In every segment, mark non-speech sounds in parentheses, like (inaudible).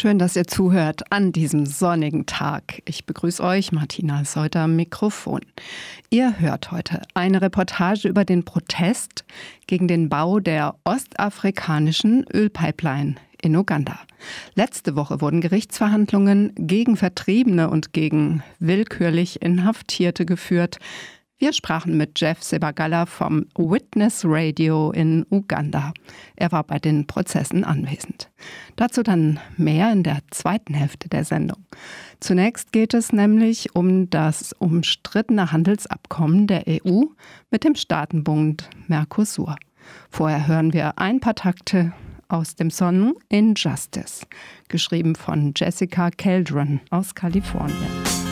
Schön, dass ihr zuhört an diesem sonnigen Tag. Ich begrüße euch, Martina ist heute am Mikrofon. Ihr hört heute eine Reportage über den Protest gegen den Bau der ostafrikanischen Ölpipeline in Uganda. Letzte Woche wurden Gerichtsverhandlungen gegen Vertriebene und gegen willkürlich Inhaftierte geführt. Wir sprachen mit Jeff Sebagala vom Witness Radio in Uganda. Er war bei den Prozessen anwesend. Dazu dann mehr in der zweiten Hälfte der Sendung. Zunächst geht es nämlich um das umstrittene Handelsabkommen der EU mit dem Staatenbund Mercosur. Vorher hören wir ein paar Takte aus dem Song Injustice, geschrieben von Jessica Keldron aus Kalifornien.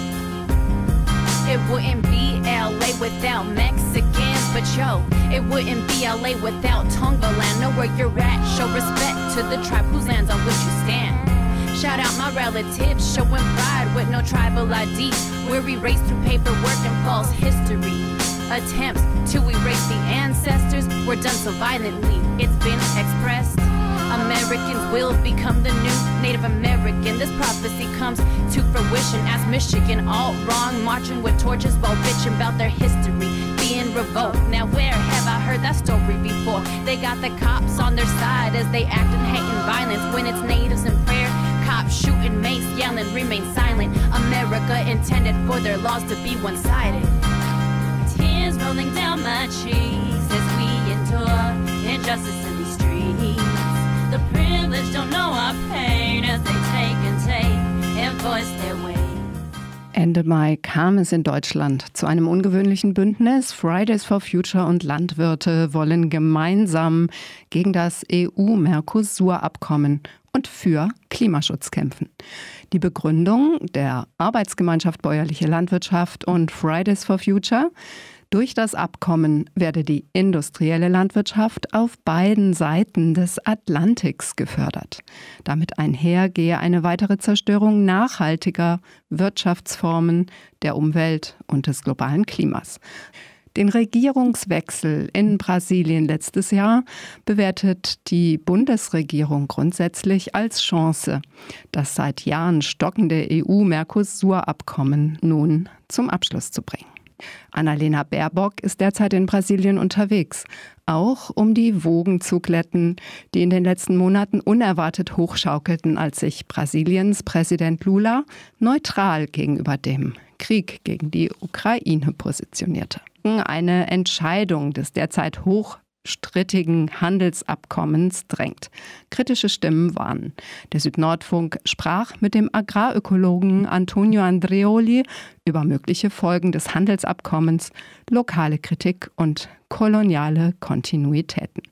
It wouldn't be LA without Mexicans, but yo, it wouldn't be LA without Tongaland. Know where you're at, show respect to the tribe whose lands on which you stand. Shout out my relatives, showing pride with no tribal ID. We're erased through paperwork and false history. Attempts to erase the ancestors were done so violently, it's been expressed. Americans will become the new Native American. This prophecy comes to fruition as Michigan, all wrong, marching with torches while bitching about their history being revoked. Now, where have I heard that story before? They got the cops on their side as they act in hate and violence when it's natives in prayer. Cops shooting, mace yelling, remain silent. America intended for their laws to be one sided. Tears rolling down my cheeks as we endure injustice in these streets. The privileged don't know our pain as they take and take and voice their way. Ende Mai kam es in Deutschland zu einem ungewöhnlichen Bündnis. Fridays for Future und Landwirte wollen gemeinsam gegen das EU-Mercosur-Abkommen und für Klimaschutz kämpfen. Die Begründung der Arbeitsgemeinschaft Bäuerliche Landwirtschaft und Fridays for Future durch das Abkommen werde die industrielle Landwirtschaft auf beiden Seiten des Atlantiks gefördert. Damit einher gehe eine weitere Zerstörung nachhaltiger Wirtschaftsformen der Umwelt und des globalen Klimas. Den Regierungswechsel in Brasilien letztes Jahr bewertet die Bundesregierung grundsätzlich als Chance, das seit Jahren stockende EU-Mercosur-Abkommen nun zum Abschluss zu bringen. Annalena Baerbock ist derzeit in Brasilien unterwegs, auch um die Wogen zu glätten, die in den letzten Monaten unerwartet hochschaukelten, als sich Brasiliens Präsident Lula neutral gegenüber dem Krieg gegen die Ukraine positionierte. Eine Entscheidung des derzeit hoch strittigen Handelsabkommens drängt. Kritische Stimmen warnen. Der Südnordfunk sprach mit dem Agrarökologen Antonio Andreoli über mögliche Folgen des Handelsabkommens, lokale Kritik und koloniale Kontinuitäten.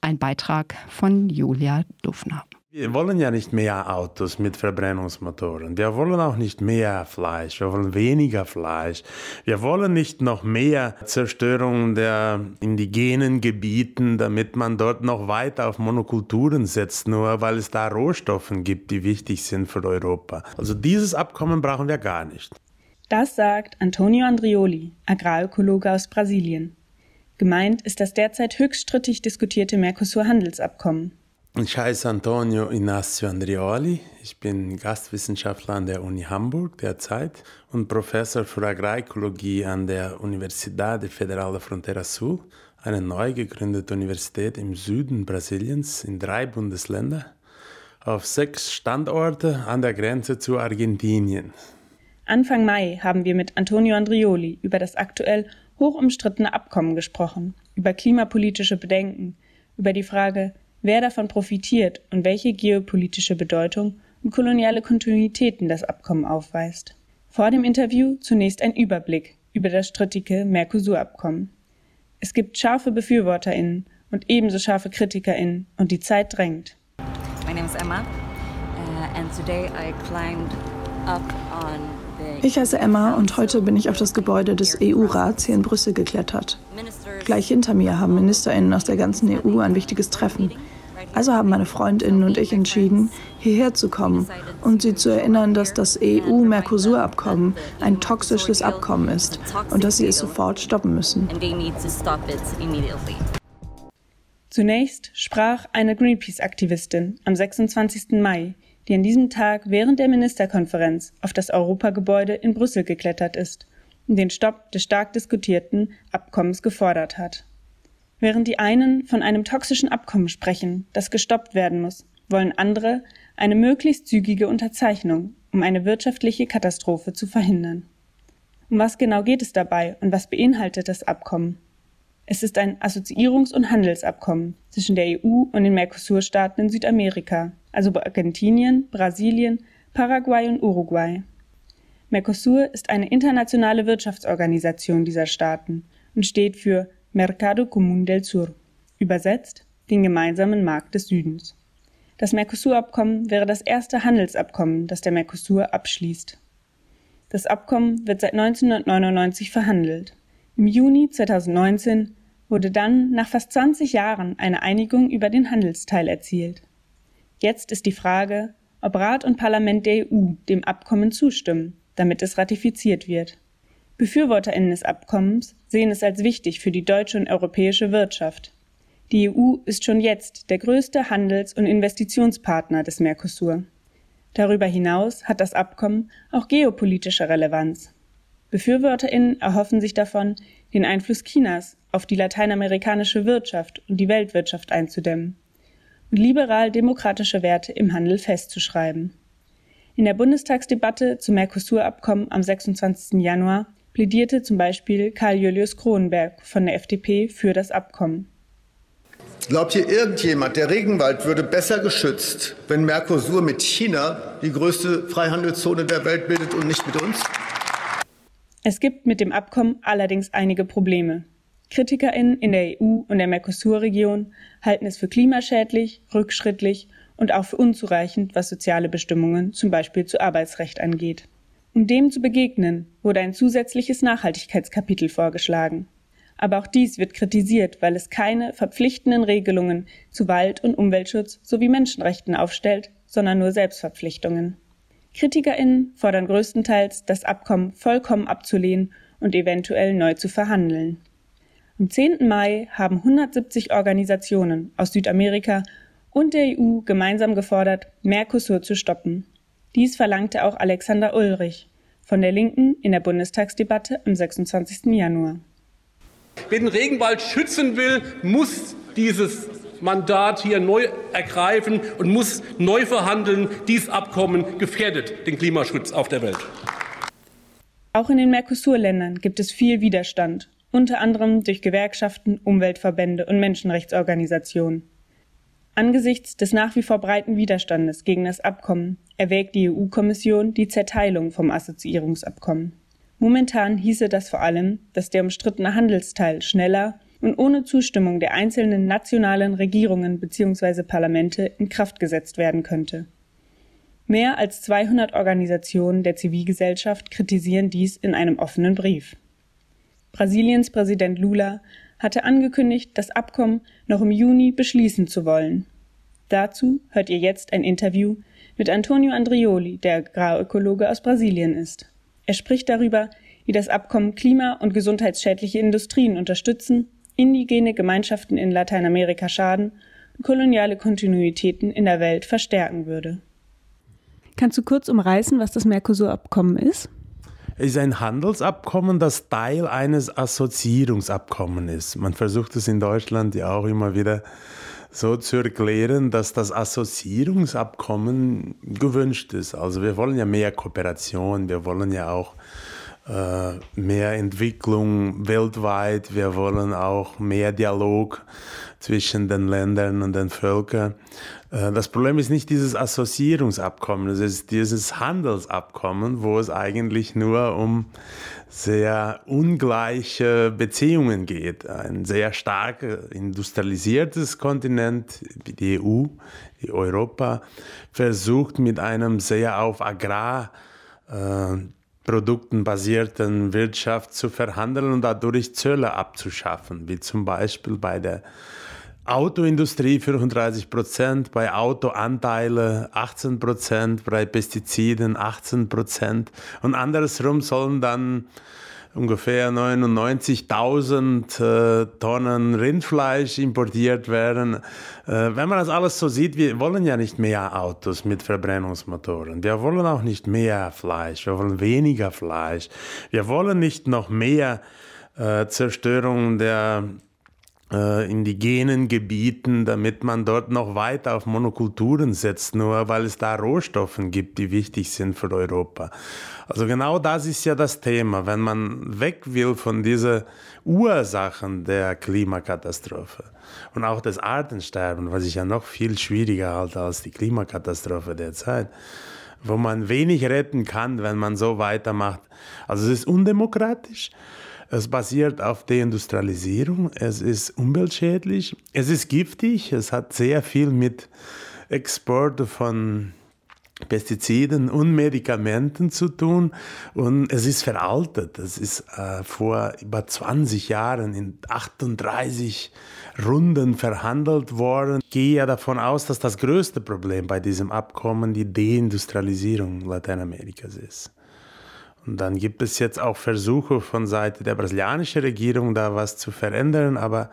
Ein Beitrag von Julia Dufner. Wir wollen ja nicht mehr Autos mit Verbrennungsmotoren. Wir wollen auch nicht mehr Fleisch. Wir wollen weniger Fleisch. Wir wollen nicht noch mehr Zerstörung der indigenen Gebieten, damit man dort noch weiter auf Monokulturen setzt, nur weil es da Rohstoffe gibt, die wichtig sind für Europa. Also dieses Abkommen brauchen wir gar nicht. Das sagt Antonio Andrioli, Agrarökologe aus Brasilien. Gemeint ist das derzeit höchst strittig diskutierte Mercosur-Handelsabkommen. Ich heiße Antonio Inácio Andrioli. Ich bin Gastwissenschaftler an der Uni Hamburg derzeit und Professor für Agrarökologie an der Universidade Federal da Frontera Sul, eine neu gegründete Universität im Süden Brasiliens in drei Bundesländern, auf sechs Standorte an der Grenze zu Argentinien. Anfang Mai haben wir mit Antonio Andrioli über das aktuell hoch umstrittene Abkommen gesprochen, über klimapolitische Bedenken, über die Frage, wer davon profitiert und welche geopolitische Bedeutung und koloniale Kontinuitäten das Abkommen aufweist. Vor dem Interview zunächst ein Überblick über das strittige Mercosur-Abkommen. Es gibt scharfe BefürworterInnen und ebenso scharfe KritikerInnen und die Zeit drängt. My name is Emma uh, and today I climbed up on ich heiße Emma und heute bin ich auf das Gebäude des EU-Rats hier in Brüssel geklettert. Gleich hinter mir haben MinisterInnen aus der ganzen EU ein wichtiges Treffen. Also haben meine Freundinnen und ich entschieden, hierher zu kommen und sie zu erinnern, dass das EU-Mercosur-Abkommen ein toxisches Abkommen ist und dass sie es sofort stoppen müssen. Zunächst sprach eine Greenpeace-Aktivistin am 26. Mai, die an diesem Tag während der Ministerkonferenz auf das Europagebäude in Brüssel geklettert ist und den Stopp des stark diskutierten Abkommens gefordert hat. Während die einen von einem toxischen Abkommen sprechen, das gestoppt werden muss, wollen andere eine möglichst zügige Unterzeichnung, um eine wirtschaftliche Katastrophe zu verhindern. Um was genau geht es dabei und was beinhaltet das Abkommen? Es ist ein Assoziierungs- und Handelsabkommen zwischen der EU und den Mercosur-Staaten in Südamerika, also Argentinien, Brasilien, Paraguay und Uruguay. Mercosur ist eine internationale Wirtschaftsorganisation dieser Staaten und steht für Mercado Común del Sur, übersetzt den gemeinsamen Markt des Südens. Das Mercosur-Abkommen wäre das erste Handelsabkommen, das der Mercosur abschließt. Das Abkommen wird seit 1999 verhandelt. Im Juni 2019 wurde dann nach fast 20 Jahren eine Einigung über den Handelsteil erzielt. Jetzt ist die Frage, ob Rat und Parlament der EU dem Abkommen zustimmen, damit es ratifiziert wird. Befürworterinnen des Abkommens sehen es als wichtig für die deutsche und europäische Wirtschaft. Die EU ist schon jetzt der größte Handels- und Investitionspartner des Mercosur. Darüber hinaus hat das Abkommen auch geopolitische Relevanz. Befürworterinnen erhoffen sich davon, den Einfluss Chinas auf die lateinamerikanische Wirtschaft und die Weltwirtschaft einzudämmen und liberal-demokratische Werte im Handel festzuschreiben. In der Bundestagsdebatte zum Mercosur-Abkommen am 26. Januar plädierte zum Beispiel Karl Julius Kronenberg von der FDP für das Abkommen. Glaubt hier irgendjemand, der Regenwald würde besser geschützt, wenn Mercosur mit China die größte Freihandelszone der Welt bildet und nicht mit uns? Es gibt mit dem Abkommen allerdings einige Probleme. KritikerInnen in der EU und der Mercosur-Region halten es für klimaschädlich, rückschrittlich und auch für unzureichend, was soziale Bestimmungen, zum Beispiel zu Arbeitsrecht angeht. Um dem zu begegnen, wurde ein zusätzliches Nachhaltigkeitskapitel vorgeschlagen. Aber auch dies wird kritisiert, weil es keine verpflichtenden Regelungen zu Wald- und Umweltschutz sowie Menschenrechten aufstellt, sondern nur Selbstverpflichtungen. KritikerInnen fordern größtenteils, das Abkommen vollkommen abzulehnen und eventuell neu zu verhandeln. Am 10. Mai haben 170 Organisationen aus Südamerika und der EU gemeinsam gefordert, Mercosur zu stoppen. Dies verlangte auch Alexander Ulrich von der Linken in der Bundestagsdebatte am 26. Januar. Wer den Regenwald schützen will, muss dieses Mandat hier neu ergreifen und muss neu verhandeln. Dieses Abkommen gefährdet den Klimaschutz auf der Welt. Auch in den Mercosur-Ländern gibt es viel Widerstand, unter anderem durch Gewerkschaften, Umweltverbände und Menschenrechtsorganisationen. Angesichts des nach wie vor breiten Widerstandes gegen das Abkommen erwägt die EU-Kommission die Zerteilung vom Assoziierungsabkommen. Momentan hieße das vor allem, dass der umstrittene Handelsteil schneller und ohne Zustimmung der einzelnen nationalen Regierungen bzw. Parlamente in Kraft gesetzt werden könnte. Mehr als 200 Organisationen der Zivilgesellschaft kritisieren dies in einem offenen Brief. Brasiliens Präsident Lula hatte angekündigt, das Abkommen noch im Juni beschließen zu wollen. Dazu hört ihr jetzt ein Interview mit Antonio Andrioli, der Agrarökologe aus Brasilien ist. Er spricht darüber, wie das Abkommen klima- und gesundheitsschädliche Industrien unterstützen, indigene Gemeinschaften in Lateinamerika schaden und koloniale Kontinuitäten in der Welt verstärken würde. Kannst du kurz umreißen, was das Mercosur-Abkommen ist? Ist ein Handelsabkommen, das Teil eines Assoziierungsabkommens ist. Man versucht es in Deutschland ja auch immer wieder so zu erklären, dass das Assoziierungsabkommen gewünscht ist. Also wir wollen ja mehr Kooperation, wir wollen ja auch äh, mehr Entwicklung weltweit, wir wollen auch mehr Dialog zwischen den Ländern und den Völkern. Äh, das Problem ist nicht dieses Assoziierungsabkommen, es ist dieses Handelsabkommen, wo es eigentlich nur um sehr ungleiche Beziehungen geht. Ein sehr stark industrialisiertes Kontinent, wie die EU, wie Europa, versucht mit einem sehr auf Agrar äh, produktenbasierten Wirtschaft zu verhandeln und dadurch Zölle abzuschaffen, wie zum Beispiel bei der Autoindustrie 35 Prozent, bei Autoanteile 18 Prozent, bei Pestiziden 18 Prozent und andersrum sollen dann ungefähr 99.000 äh, Tonnen Rindfleisch importiert werden. Äh, wenn man das alles so sieht, wir wollen ja nicht mehr Autos mit Verbrennungsmotoren. Wir wollen auch nicht mehr Fleisch. Wir wollen weniger Fleisch. Wir wollen nicht noch mehr äh, Zerstörung der äh, indigenen Gebieten, damit man dort noch weiter auf Monokulturen setzt, nur weil es da Rohstoffe gibt, die wichtig sind für Europa. Also genau das ist ja das Thema, wenn man weg will von diesen Ursachen der Klimakatastrophe und auch des Artensterbens, was ich ja noch viel schwieriger halte als die Klimakatastrophe derzeit, wo man wenig retten kann, wenn man so weitermacht. Also es ist undemokratisch. Es basiert auf Deindustrialisierung, es ist umweltschädlich, es ist giftig, es hat sehr viel mit Export von Pestiziden und Medikamenten zu tun und es ist veraltet. Es ist äh, vor über 20 Jahren in 38 Runden verhandelt worden. Ich gehe ja davon aus, dass das größte Problem bei diesem Abkommen die Deindustrialisierung Lateinamerikas ist. Und dann gibt es jetzt auch Versuche von Seite der brasilianischen Regierung, da was zu verändern, aber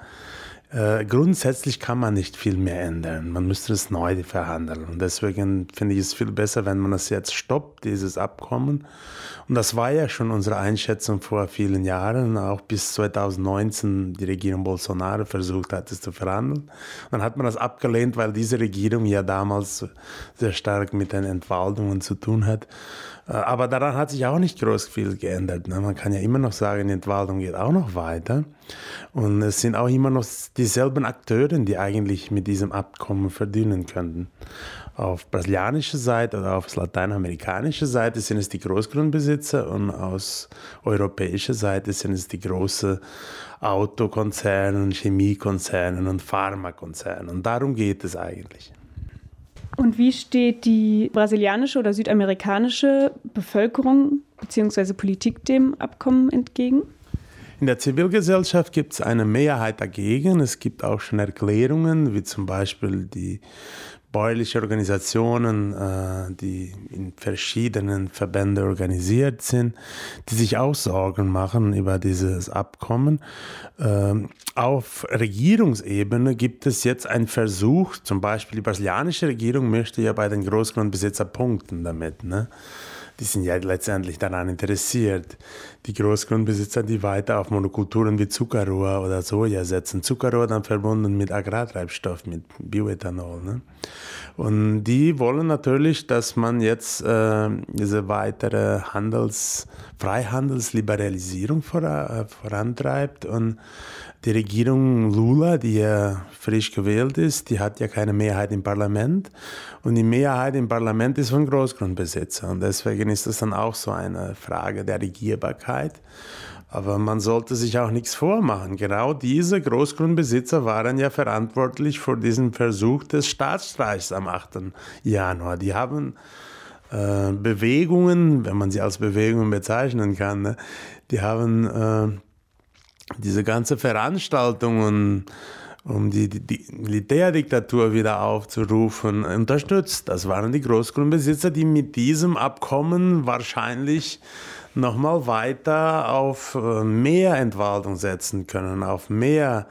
äh, grundsätzlich kann man nicht viel mehr ändern. Man müsste es neu verhandeln. Und deswegen finde ich es viel besser, wenn man es jetzt stoppt, dieses Abkommen. Und das war ja schon unsere Einschätzung vor vielen Jahren, auch bis 2019 die Regierung Bolsonaro versucht hat, es zu verhandeln. Und dann hat man das abgelehnt, weil diese Regierung ja damals sehr stark mit den Entwaldungen zu tun hat. Äh, aber daran hat sich auch nicht groß viel geändert. Ne? Man kann ja immer noch sagen, die Entwaldung geht auch noch weiter. Und es sind auch immer noch dieselben Akteure, die eigentlich mit diesem Abkommen verdienen könnten. Auf brasilianischer Seite oder auf lateinamerikanischer Seite sind es die Großgrundbesitzer und aus europäischer Seite sind es die großen Autokonzerne, Chemiekonzerne und Pharmakonzerne. Und darum geht es eigentlich. Und wie steht die brasilianische oder südamerikanische Bevölkerung bzw. Politik dem Abkommen entgegen? In der Zivilgesellschaft gibt es eine Mehrheit dagegen. Es gibt auch schon Erklärungen, wie zum Beispiel die bäuerliche Organisationen, äh, die in verschiedenen Verbänden organisiert sind, die sich auch Sorgen machen über dieses Abkommen. Ähm, auf Regierungsebene gibt es jetzt einen Versuch, zum Beispiel die brasilianische Regierung möchte ja bei den Großgrundbesitzern punkten damit. Ne? die sind ja letztendlich daran interessiert. Die Großgrundbesitzer, die weiter auf Monokulturen wie Zuckerrohr oder Soja setzen. Zuckerrohr dann verbunden mit Agrartreibstoff, mit Bioethanol. Ne? Und die wollen natürlich, dass man jetzt äh, diese weitere Handels-, Freihandelsliberalisierung vor, äh, vorantreibt und die Regierung Lula, die ja frisch gewählt ist, die hat ja keine Mehrheit im Parlament. Und die Mehrheit im Parlament ist von Großgrundbesitzer. Und deswegen ist das dann auch so eine Frage der Regierbarkeit. Aber man sollte sich auch nichts vormachen. Genau diese Großgrundbesitzer waren ja verantwortlich für diesen Versuch des Staatsstreichs am 8. Januar. Die haben äh, Bewegungen, wenn man sie als Bewegungen bezeichnen kann, ne? die haben äh, diese ganze Veranstaltungen, um die, die, die, Militärdiktatur wieder aufzurufen, unterstützt. Das waren die Großgrundbesitzer, die mit diesem Abkommen wahrscheinlich nochmal weiter auf äh, mehr Entwaldung setzen können, auf mehr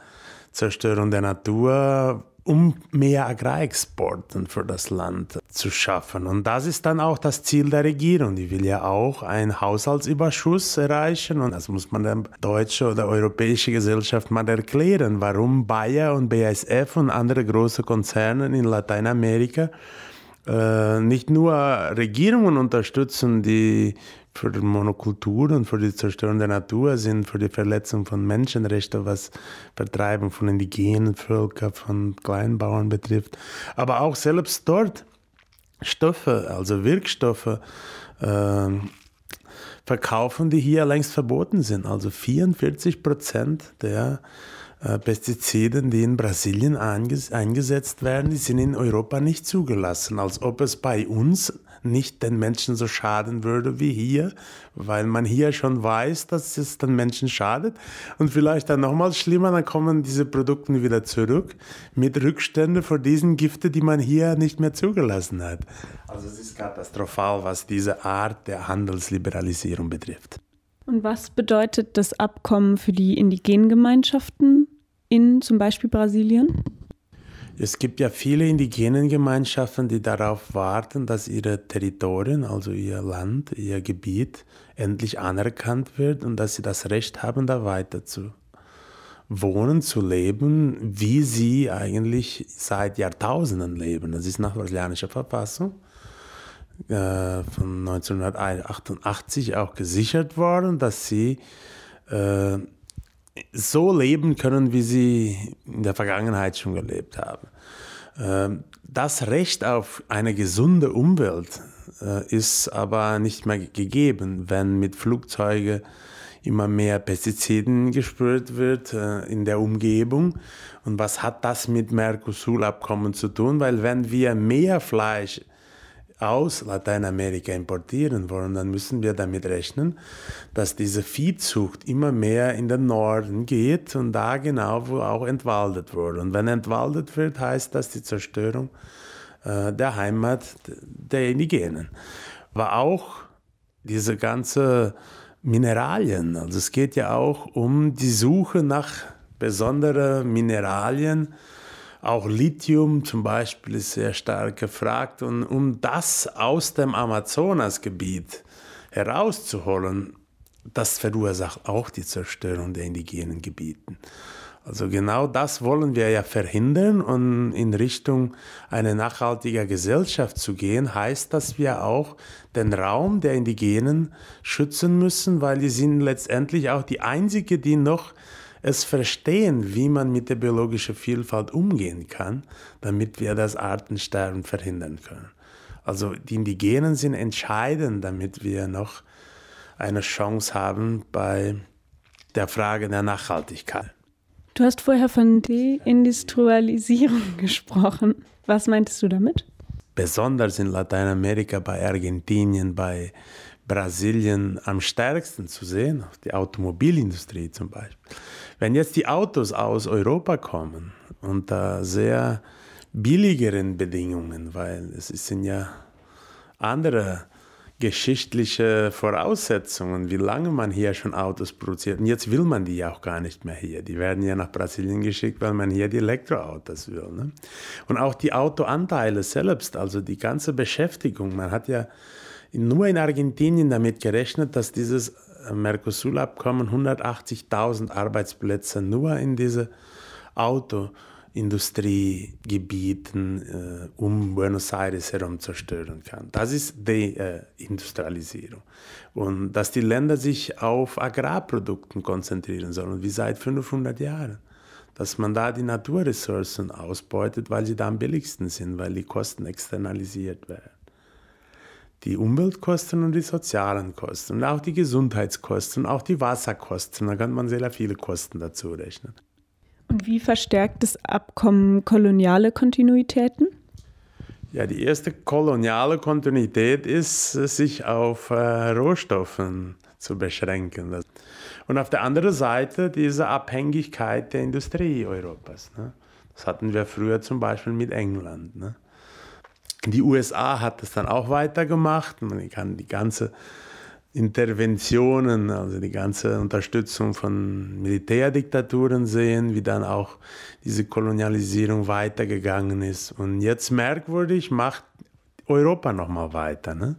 Zerstörung der Natur, um mehr Agrarexporten für das Land zu schaffen. Und das ist dann auch das Ziel der Regierung. Die will ja auch einen Haushaltsüberschuss erreichen. Und das muss man der deutsche oder europäische Gesellschaft mal erklären, warum Bayer und BASF und andere große Konzerne in Lateinamerika äh, nicht nur Regierungen unterstützen, die für die Monokulturen, für die Zerstörung der Natur sind, für die Verletzung von Menschenrechten, was Vertreibung von indigenen Völkern, von Kleinbauern betrifft. Aber auch selbst dort Stoffe, also Wirkstoffe, äh, verkaufen, die hier längst verboten sind. Also 44 Prozent der äh, Pestiziden, die in Brasilien eingesetzt werden, die sind in Europa nicht zugelassen, als ob es bei uns nicht den Menschen so schaden würde wie hier, weil man hier schon weiß, dass es den Menschen schadet. Und vielleicht dann nochmal schlimmer, dann kommen diese Produkte wieder zurück mit Rückständen für diesen Gifte, die man hier nicht mehr zugelassen hat. Also es ist katastrophal, was diese Art der Handelsliberalisierung betrifft. Und was bedeutet das Abkommen für die indigenen Gemeinschaften in zum Beispiel Brasilien? Es gibt ja viele indigenen Gemeinschaften, die darauf warten, dass ihre Territorien, also ihr Land, ihr Gebiet endlich anerkannt wird und dass sie das Recht haben, da weiter zu wohnen, zu leben, wie sie eigentlich seit Jahrtausenden leben. Das ist nach brasilianischer Verfassung äh, von 1988 auch gesichert worden, dass sie äh, so leben können, wie sie in der Vergangenheit schon gelebt haben. Ähm, das Recht auf eine gesunde Umwelt äh, ist aber nicht mehr gegeben, wenn mit Flugzeugen immer mehr Pestiziden gespürt wird äh, in der Umgebung. Und was hat das mit Mercosur-Abkommen zu tun? Weil wenn wir mehr Fleisch aus Lateinamerika importieren wollen, dann müssen wir damit rechnen, dass diese Viehzucht immer mehr in den Norden geht und da genau, wo auch entwaldet wurde. Und wenn entwaldet wird, heißt das die Zerstörung äh, der Heimat der Indigenen. Aber auch diese ganze Mineralien, also es geht ja auch um die Suche nach besonderen Mineralien, auch Lithium zum Beispiel ist sehr stark gefragt. Und um das aus dem Amazonasgebiet herauszuholen, das verursacht auch die Zerstörung der indigenen Gebieten. Also genau das wollen wir ja verhindern und in Richtung einer nachhaltiger Gesellschaft zu gehen, heißt, dass wir auch den Raum der Indigenen schützen müssen, weil die sind letztendlich auch die einzige, die noch es verstehen, wie man mit der biologischen Vielfalt umgehen kann, damit wir das Artensterben verhindern können. Also die Indigenen sind entscheidend, damit wir noch eine Chance haben bei der Frage der Nachhaltigkeit. Du hast vorher von Deindustrialisierung (laughs) gesprochen. Was meintest du damit? Besonders in Lateinamerika, bei Argentinien, bei Brasilien am stärksten zu sehen, die Automobilindustrie zum Beispiel. Wenn jetzt die Autos aus Europa kommen unter sehr billigeren Bedingungen, weil es sind ja andere geschichtliche Voraussetzungen, wie lange man hier schon Autos produziert. Und jetzt will man die ja auch gar nicht mehr hier. Die werden ja nach Brasilien geschickt, weil man hier die Elektroautos will. Ne? Und auch die Autoanteile selbst, also die ganze Beschäftigung. Man hat ja nur in Argentinien damit gerechnet, dass dieses Mercosur-Abkommen 180.000 Arbeitsplätze nur in diese Autoindustriegebieten äh, um Buenos Aires herum zerstören kann. Das ist die äh. Und dass die Länder sich auf Agrarprodukten konzentrieren sollen, wie seit 500 Jahren. Dass man da die Naturressourcen ausbeutet, weil sie da am billigsten sind, weil die Kosten externalisiert werden die Umweltkosten und die sozialen Kosten und auch die Gesundheitskosten, auch die Wasserkosten. Da kann man sehr viele Kosten dazu rechnen. Und wie verstärkt das Abkommen koloniale Kontinuitäten? Ja, die erste koloniale Kontinuität ist, sich auf äh, Rohstoffen zu beschränken. Und auf der anderen Seite diese Abhängigkeit der Industrie Europas. Ne? Das hatten wir früher zum Beispiel mit England. Ne? Die USA hat es dann auch weitergemacht. Man kann die ganze Interventionen, also die ganze Unterstützung von Militärdiktaturen sehen, wie dann auch diese Kolonialisierung weitergegangen ist. Und jetzt merkwürdig macht Europa nochmal weiter. Ne?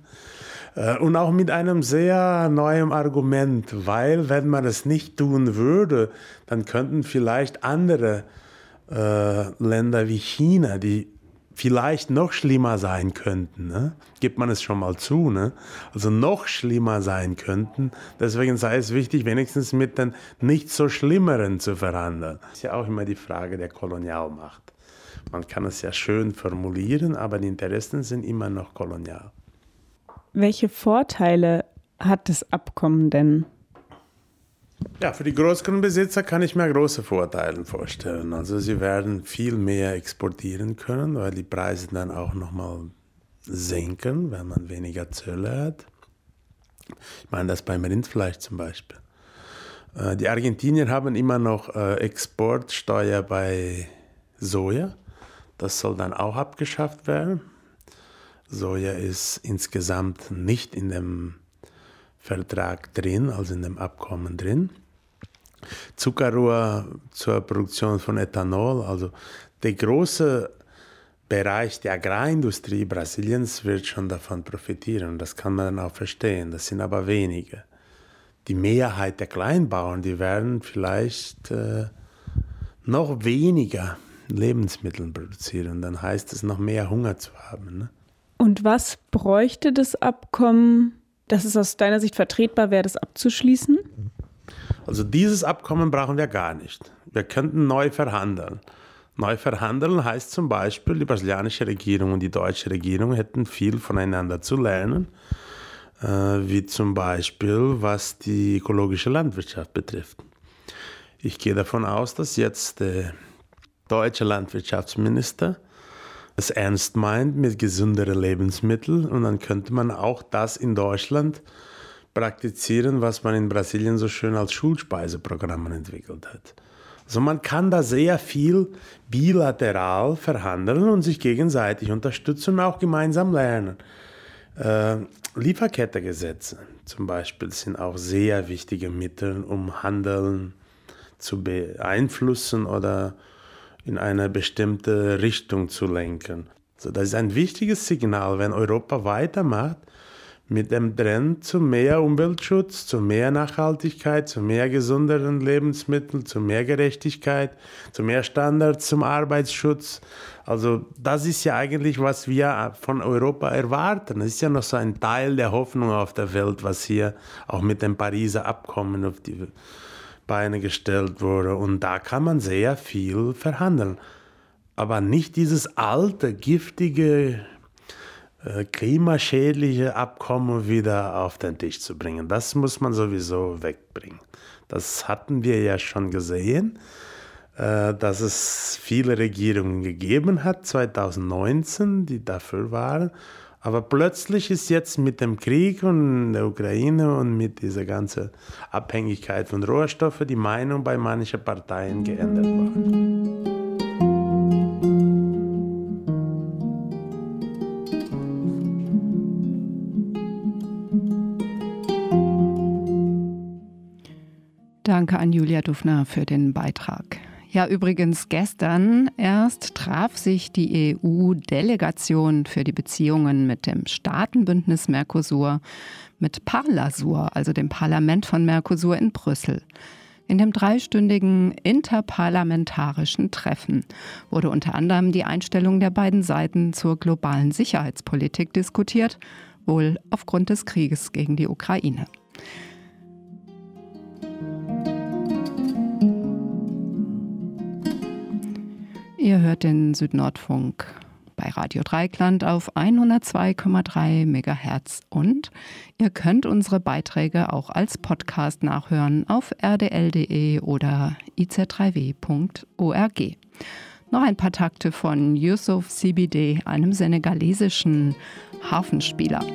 Äh, und auch mit einem sehr neuen Argument, weil wenn man es nicht tun würde, dann könnten vielleicht andere äh, Länder wie China, die vielleicht noch schlimmer sein könnten. Ne? Gibt man es schon mal zu. Ne? Also noch schlimmer sein könnten. Deswegen sei es wichtig, wenigstens mit den nicht so schlimmeren zu verhandeln. Das ist ja auch immer die Frage der Kolonialmacht. Man kann es ja schön formulieren, aber die Interessen sind immer noch kolonial. Welche Vorteile hat das Abkommen denn? Ja, für die Großgrundbesitzer kann ich mir große Vorteile vorstellen. Also sie werden viel mehr exportieren können, weil die Preise dann auch nochmal sinken, wenn man weniger Zölle hat. Ich meine das beim Rindfleisch zum Beispiel. Äh, die Argentinier haben immer noch äh, Exportsteuer bei Soja. Das soll dann auch abgeschafft werden. Soja ist insgesamt nicht in dem Vertrag drin, also in dem Abkommen drin. Zuckerrohr zur Produktion von Ethanol, also der große Bereich der Agrarindustrie Brasiliens wird schon davon profitieren. Das kann man auch verstehen. Das sind aber wenige. Die Mehrheit der Kleinbauern, die werden vielleicht äh, noch weniger Lebensmittel produzieren. Dann heißt es noch mehr Hunger zu haben. Ne? Und was bräuchte das Abkommen, dass es aus deiner Sicht vertretbar wäre, das abzuschließen? Also dieses Abkommen brauchen wir gar nicht. Wir könnten neu verhandeln. Neu verhandeln heißt zum Beispiel, die brasilianische Regierung und die deutsche Regierung hätten viel voneinander zu lernen, äh, wie zum Beispiel was die ökologische Landwirtschaft betrifft. Ich gehe davon aus, dass jetzt der deutsche Landwirtschaftsminister es ernst meint mit gesünderen Lebensmitteln und dann könnte man auch das in Deutschland praktizieren, was man in Brasilien so schön als Schulspeiseprogramm entwickelt hat. Also man kann da sehr viel bilateral verhandeln und sich gegenseitig unterstützen und auch gemeinsam lernen. Äh, Lieferkettegesetze zum Beispiel sind auch sehr wichtige Mittel, um Handeln zu beeinflussen oder in eine bestimmte Richtung zu lenken. Also das ist ein wichtiges Signal, wenn Europa weitermacht mit dem Trend zu mehr Umweltschutz, zu mehr Nachhaltigkeit, zu mehr gesünderen Lebensmitteln, zu mehr Gerechtigkeit, zu mehr Standards zum Arbeitsschutz. Also das ist ja eigentlich, was wir von Europa erwarten. Es ist ja noch so ein Teil der Hoffnung auf der Welt, was hier auch mit dem Pariser Abkommen auf die Beine gestellt wurde. Und da kann man sehr viel verhandeln. Aber nicht dieses alte, giftige äh, klimaschädliche Abkommen wieder auf den Tisch zu bringen. Das muss man sowieso wegbringen. Das hatten wir ja schon gesehen, äh, dass es viele Regierungen gegeben hat, 2019, die dafür waren. Aber plötzlich ist jetzt mit dem Krieg und der Ukraine und mit dieser ganzen Abhängigkeit von Rohstoffen die Meinung bei manchen Parteien geändert worden. Danke an Julia Dufner für den Beitrag. Ja, übrigens gestern erst traf sich die EU-Delegation für die Beziehungen mit dem Staatenbündnis Mercosur mit Parlasur, also dem Parlament von Mercosur in Brüssel. In dem dreistündigen interparlamentarischen Treffen wurde unter anderem die Einstellung der beiden Seiten zur globalen Sicherheitspolitik diskutiert, wohl aufgrund des Krieges gegen die Ukraine. Ihr hört den Südnordfunk bei Radio Dreikland auf 102,3 MHz und ihr könnt unsere Beiträge auch als Podcast nachhören auf rdl.de oder iz3w.org. Noch ein paar Takte von Yusuf CBD, einem senegalesischen Hafenspieler.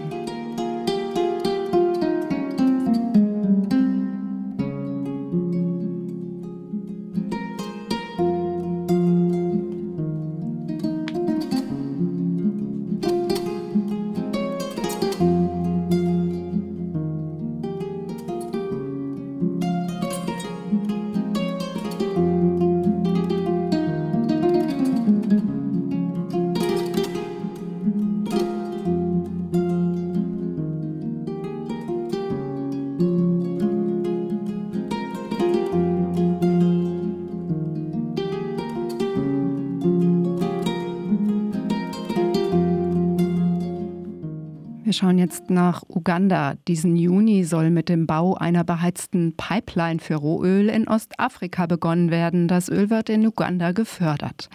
Schauen jetzt nach Uganda. Diesen Juni soll mit dem Bau einer beheizten Pipeline für Rohöl in Ostafrika begonnen werden. Das Öl wird in Uganda gefördert.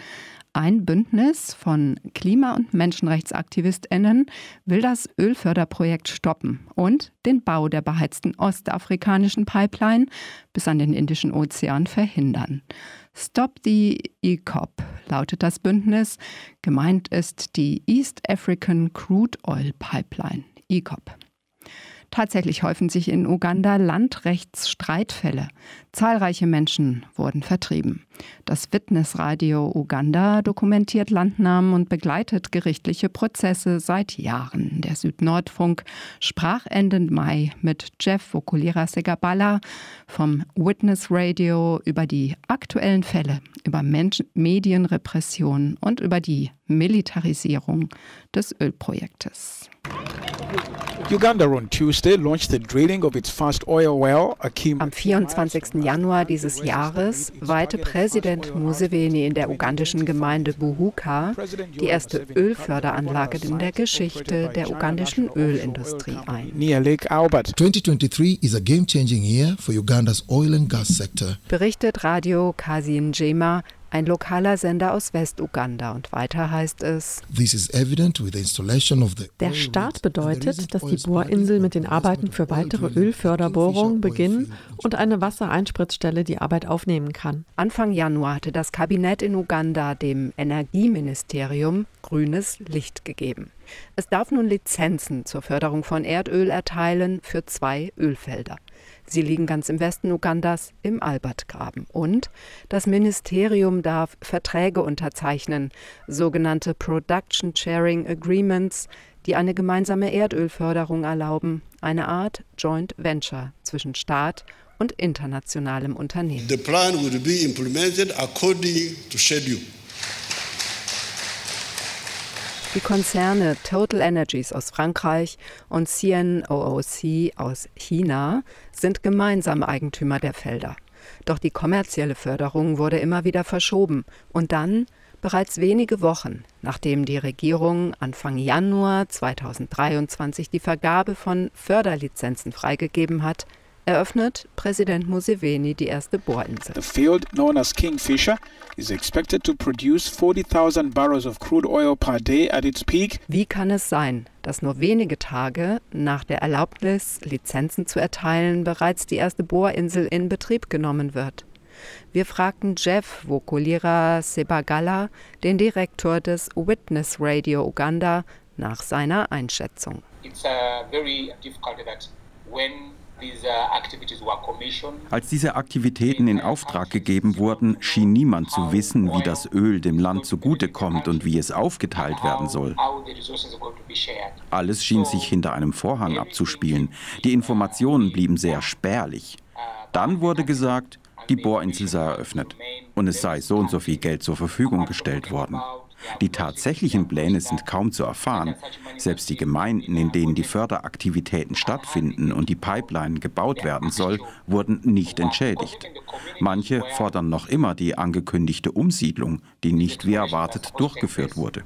Ein Bündnis von Klima- und Menschenrechtsaktivistinnen will das Ölförderprojekt stoppen und den Bau der beheizten ostafrikanischen Pipeline bis an den Indischen Ozean verhindern. Stop the ECOP lautet das Bündnis. Gemeint ist die East African Crude Oil Pipeline, ECOP. Tatsächlich häufen sich in Uganda Landrechtsstreitfälle. Zahlreiche Menschen wurden vertrieben. Das Witnessradio Uganda dokumentiert Landnahmen und begleitet gerichtliche Prozesse seit Jahren. Der Südnordfunk sprach Ende Mai mit Jeff Vokulira Segabala vom Witness Radio über die aktuellen Fälle, über Menschen Medienrepression und über die Militarisierung des Ölprojektes. Uganda on Tuesday launched the drilling of its first oil well, Akim. Am 24. Januar dieses Jahres weihte Präsident Museveni in der ugandischen Gemeinde Buhuka die erste Ölförderanlage in der Geschichte der ugandischen Ölindustrie ein. Near Lake Albert. 2023 is a game-changing year for Uganda's oil and gas sector. Berichtet Radio Kasin Jema ein lokaler Sender aus Westuganda. Und weiter heißt es, der Start bedeutet, dass die Bohrinsel mit den Arbeiten für weitere Ölförderbohrungen beginnen und eine Wassereinspritzstelle die Arbeit aufnehmen kann. Anfang Januar hatte das Kabinett in Uganda dem Energieministerium grünes Licht gegeben. Es darf nun Lizenzen zur Förderung von Erdöl erteilen für zwei Ölfelder. Sie liegen ganz im Westen Ugandas im Albertgraben. Und das Ministerium darf Verträge unterzeichnen, sogenannte Production Sharing Agreements, die eine gemeinsame Erdölförderung erlauben, eine Art Joint Venture zwischen Staat und internationalem Unternehmen. The plan will be implemented according to schedule. Die Konzerne Total Energies aus Frankreich und CNOOC aus China sind gemeinsam Eigentümer der Felder. Doch die kommerzielle Förderung wurde immer wieder verschoben und dann Bereits wenige Wochen, nachdem die Regierung Anfang Januar 2023 die Vergabe von Förderlizenzen freigegeben hat, eröffnet Präsident Museveni die erste Bohrinsel. The field known as Kingfisher is expected to produce 40,000 barrels of crude oil per day at its peak. Wie kann es sein, dass nur wenige Tage nach der Erlaubnis, Lizenzen zu erteilen, bereits die erste Bohrinsel in Betrieb genommen wird? Wir fragten Jeff Wokulira Sebagala, den Direktor des Witness Radio Uganda, nach seiner Einschätzung. It's uh, very difficult that when als diese Aktivitäten in Auftrag gegeben wurden, schien niemand zu wissen, wie das Öl dem Land zugutekommt und wie es aufgeteilt werden soll. Alles schien sich hinter einem Vorhang abzuspielen. Die Informationen blieben sehr spärlich. Dann wurde gesagt, die Bohrinsel sei eröffnet und es sei so und so viel Geld zur Verfügung gestellt worden. Die tatsächlichen Pläne sind kaum zu erfahren. Selbst die Gemeinden, in denen die Förderaktivitäten stattfinden und die Pipeline gebaut werden soll, wurden nicht entschädigt. Manche fordern noch immer die angekündigte Umsiedlung, die nicht wie erwartet durchgeführt wurde.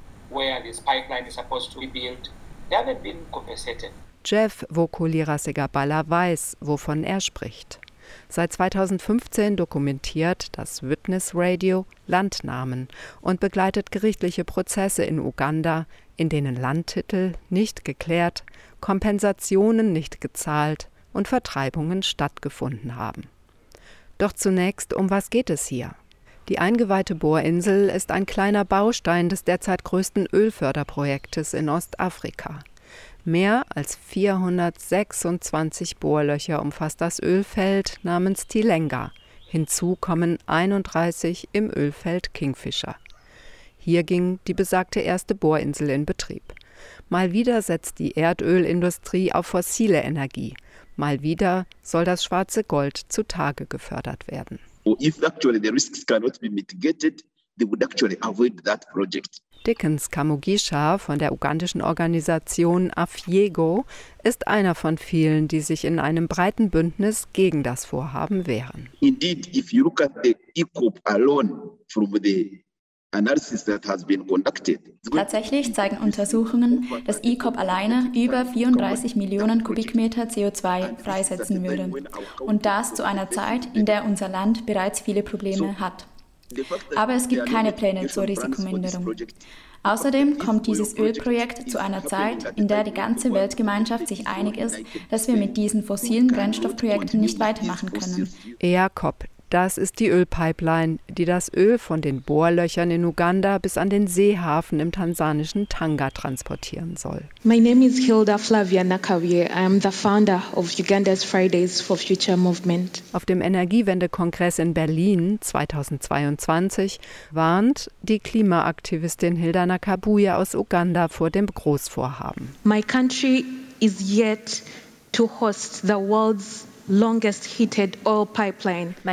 Jeff Vokulira Segabala weiß, wovon er spricht. Seit 2015 dokumentiert das Witness Radio Landnamen und begleitet gerichtliche Prozesse in Uganda, in denen Landtitel nicht geklärt, Kompensationen nicht gezahlt und Vertreibungen stattgefunden haben. Doch zunächst, um was geht es hier? Die eingeweihte Bohrinsel ist ein kleiner Baustein des derzeit größten Ölförderprojektes in Ostafrika. Mehr als 426 Bohrlöcher umfasst das Ölfeld namens Tilenga. Hinzu kommen 31 im Ölfeld Kingfisher. Hier ging die besagte erste Bohrinsel in Betrieb. Mal wieder setzt die Erdölindustrie auf fossile Energie. Mal wieder soll das schwarze Gold zutage gefördert werden. If actually the risks cannot be mitigated, they would actually avoid that project. Dickens Kamugisha von der ugandischen Organisation Afiego ist einer von vielen, die sich in einem breiten Bündnis gegen das Vorhaben wehren. Indeed, if you look at the ECOP alone from the Tatsächlich zeigen Untersuchungen, dass ECOP alleine über 34 Millionen Kubikmeter CO2 freisetzen würde. Und das zu einer Zeit, in der unser Land bereits viele Probleme hat. Aber es gibt keine Pläne zur Risikominderung. Außerdem kommt dieses Ölprojekt zu einer Zeit, in der die ganze Weltgemeinschaft sich einig ist, dass wir mit diesen fossilen Brennstoffprojekten nicht weitermachen können. EACOP, Das ist die Ölpipeline, die das Öl von den Bohrlöchern in Uganda bis an den Seehafen im tansanischen Tanga transportieren soll. My name is Hilda Flavia Nakawie. I am the founder of Uganda's Fridays for Future Movement. Auf dem Energiewendekongress in Berlin 2022 warnt die Klimaaktivistin Hilda Nakabuye aus Uganda vor dem Großvorhaben. My country is yet to host the world's mein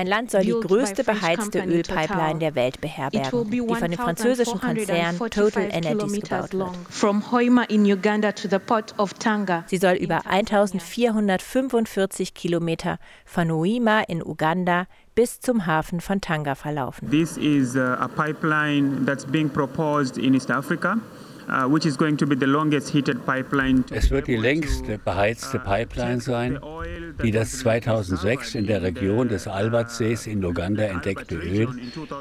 Land soll die größte beheizte Ölpipeline der Welt beherbergen, die von dem französischen Konzern Total Energies gebaut wird. Sie soll über 1445 Kilometer von Hoima in Uganda bis zum Hafen von Tanga verlaufen. This is a pipeline that's being proposed in East Africa. Uh, es wird die längste beheizte Pipeline sein, die das 2006 in der Region des Albertsees in Uganda entdeckte Öl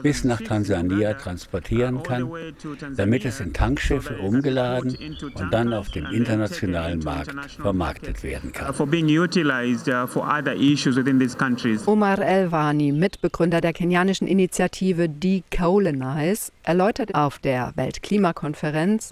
bis nach Tansania transportieren kann, damit es in Tankschiffe umgeladen und dann auf dem internationalen Markt vermarktet werden kann. Uh, Omar Elwani, Mitbegründer der kenianischen Initiative Decolonize, erläutert auf der Weltklimakonferenz,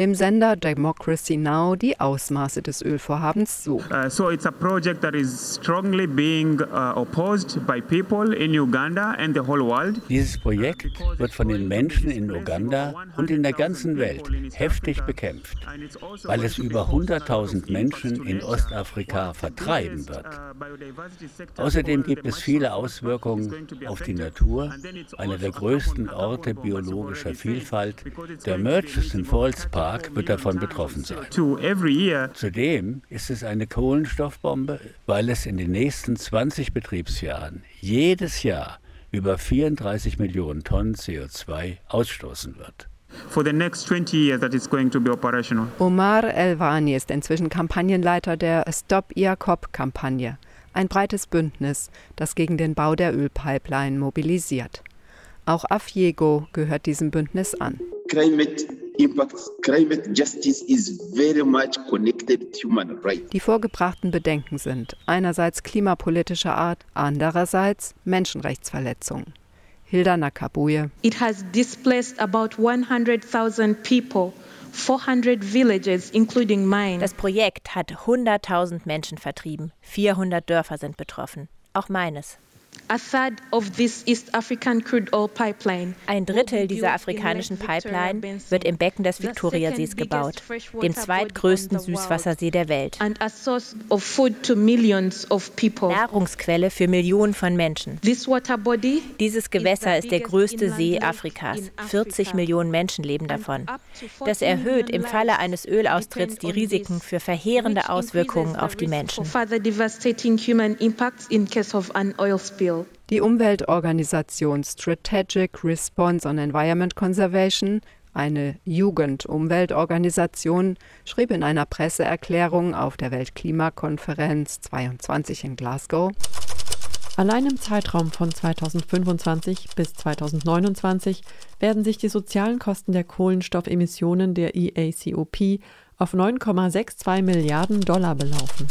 dem Sender Democracy Now die Ausmaße des Ölvorhabens so. Uh, so it's a project that is strongly being uh, opposed by people in Uganda and the whole world. Dieses Projekt wird von den Menschen in Uganda und in der ganzen Welt heftig bekämpft, weil es über 100.000 Menschen in Ostafrika vertreiben wird. Außerdem gibt es viele Auswirkungen auf die Natur, einer der größten Orte biologischer Vielfalt, der Murchison Falls Park Park wird davon betroffen sein. Zudem ist es eine Kohlenstoffbombe, weil es in den nächsten 20 Betriebsjahren jedes Jahr über 34 Millionen Tonnen CO2 ausstoßen wird. Omar Elwani ist inzwischen Kampagnenleiter der Stop IACOP-Kampagne, ein breites Bündnis, das gegen den Bau der Ölpipeline mobilisiert. Auch Afjego gehört diesem Bündnis an. Climate impacts, climate justice is very much connected to human rights. Die vorgebrachten Bedenken sind einerseits klimapolitischer Art, andererseits Menschenrechtsverletzungen. Hilda Nakabuye. It has displaced about 100,000 people. 400 villages, including mine. Das Projekt hat 100.000 Menschen vertrieben. 400 Dörfer sind betroffen. Auch meines. Ein Drittel dieser afrikanischen Pipeline wird im Becken des Viktoriasees gebaut, dem zweitgrößten Süßwassersee der Welt. Nahrungsquelle für Millionen von Menschen. Dieses Gewässer ist der größte See Afrikas. 40 Millionen Menschen leben davon. Das erhöht im Falle eines Ölaustritts die Risiken für verheerende Auswirkungen auf die Menschen. Die Umweltorganisation Strategic Response on Environment Conservation, eine Jugendumweltorganisation, schrieb in einer Presseerklärung auf der Weltklimakonferenz 22 in Glasgow, Allein im Zeitraum von 2025 bis 2029 werden sich die sozialen Kosten der Kohlenstoffemissionen der EACOP auf 9,62 Milliarden Dollar belaufen.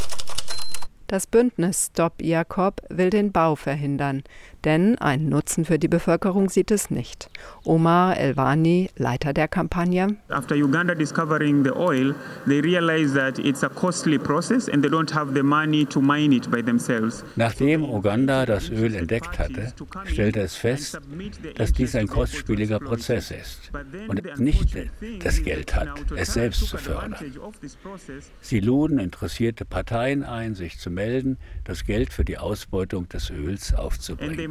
Das Bündnis Stop Jakob will den Bau verhindern, denn einen Nutzen für die Bevölkerung sieht es nicht. Omar Elwani, Leiter der Kampagne. After Uganda discovering the oil, they realized that it's a costly process and they don't have the money to mine it by themselves. Nachdem Uganda das Öl entdeckt hatte, stellte es fest, dass dies ein kostspieliger Prozess ist und nicht das Geld hat, es selbst zu fördern. Sie luden interessierte Parteien ein, sich zu melden, das Geld für die Ausbeutung des Öls aufzubringen.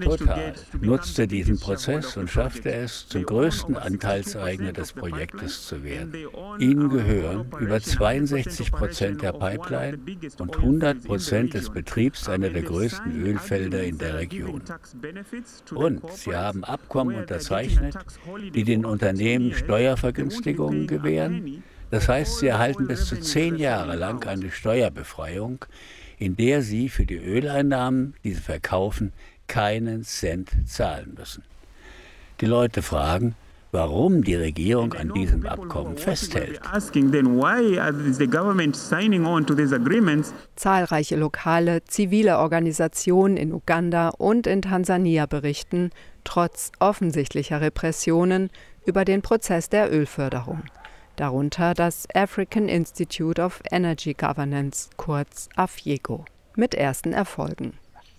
Total nutzte diesen Prozess und schaffte es, zum größten Anteilseigner des Projektes zu werden. Ihnen gehören über 62 Prozent der Pipeline und 100 Prozent des Betriebs einer der größten Ölfelder in der Region. Und sie haben Abkommen unterzeichnet, die den Unternehmen Steuervergünstigungen gewähren. Das heißt, sie erhalten bis zu zehn Jahre lang eine Steuerbefreiung, in der sie für die Öleinnahmen, die sie verkaufen, keinen Cent zahlen müssen. Die Leute fragen, warum die Regierung an diesem Abkommen festhält. Zahlreiche lokale, zivile Organisationen in Uganda und in Tansania berichten, trotz offensichtlicher Repressionen, über den Prozess der Ölförderung. Darunter das African Institute of Energy Governance, kurz AFIEGO, mit ersten Erfolgen.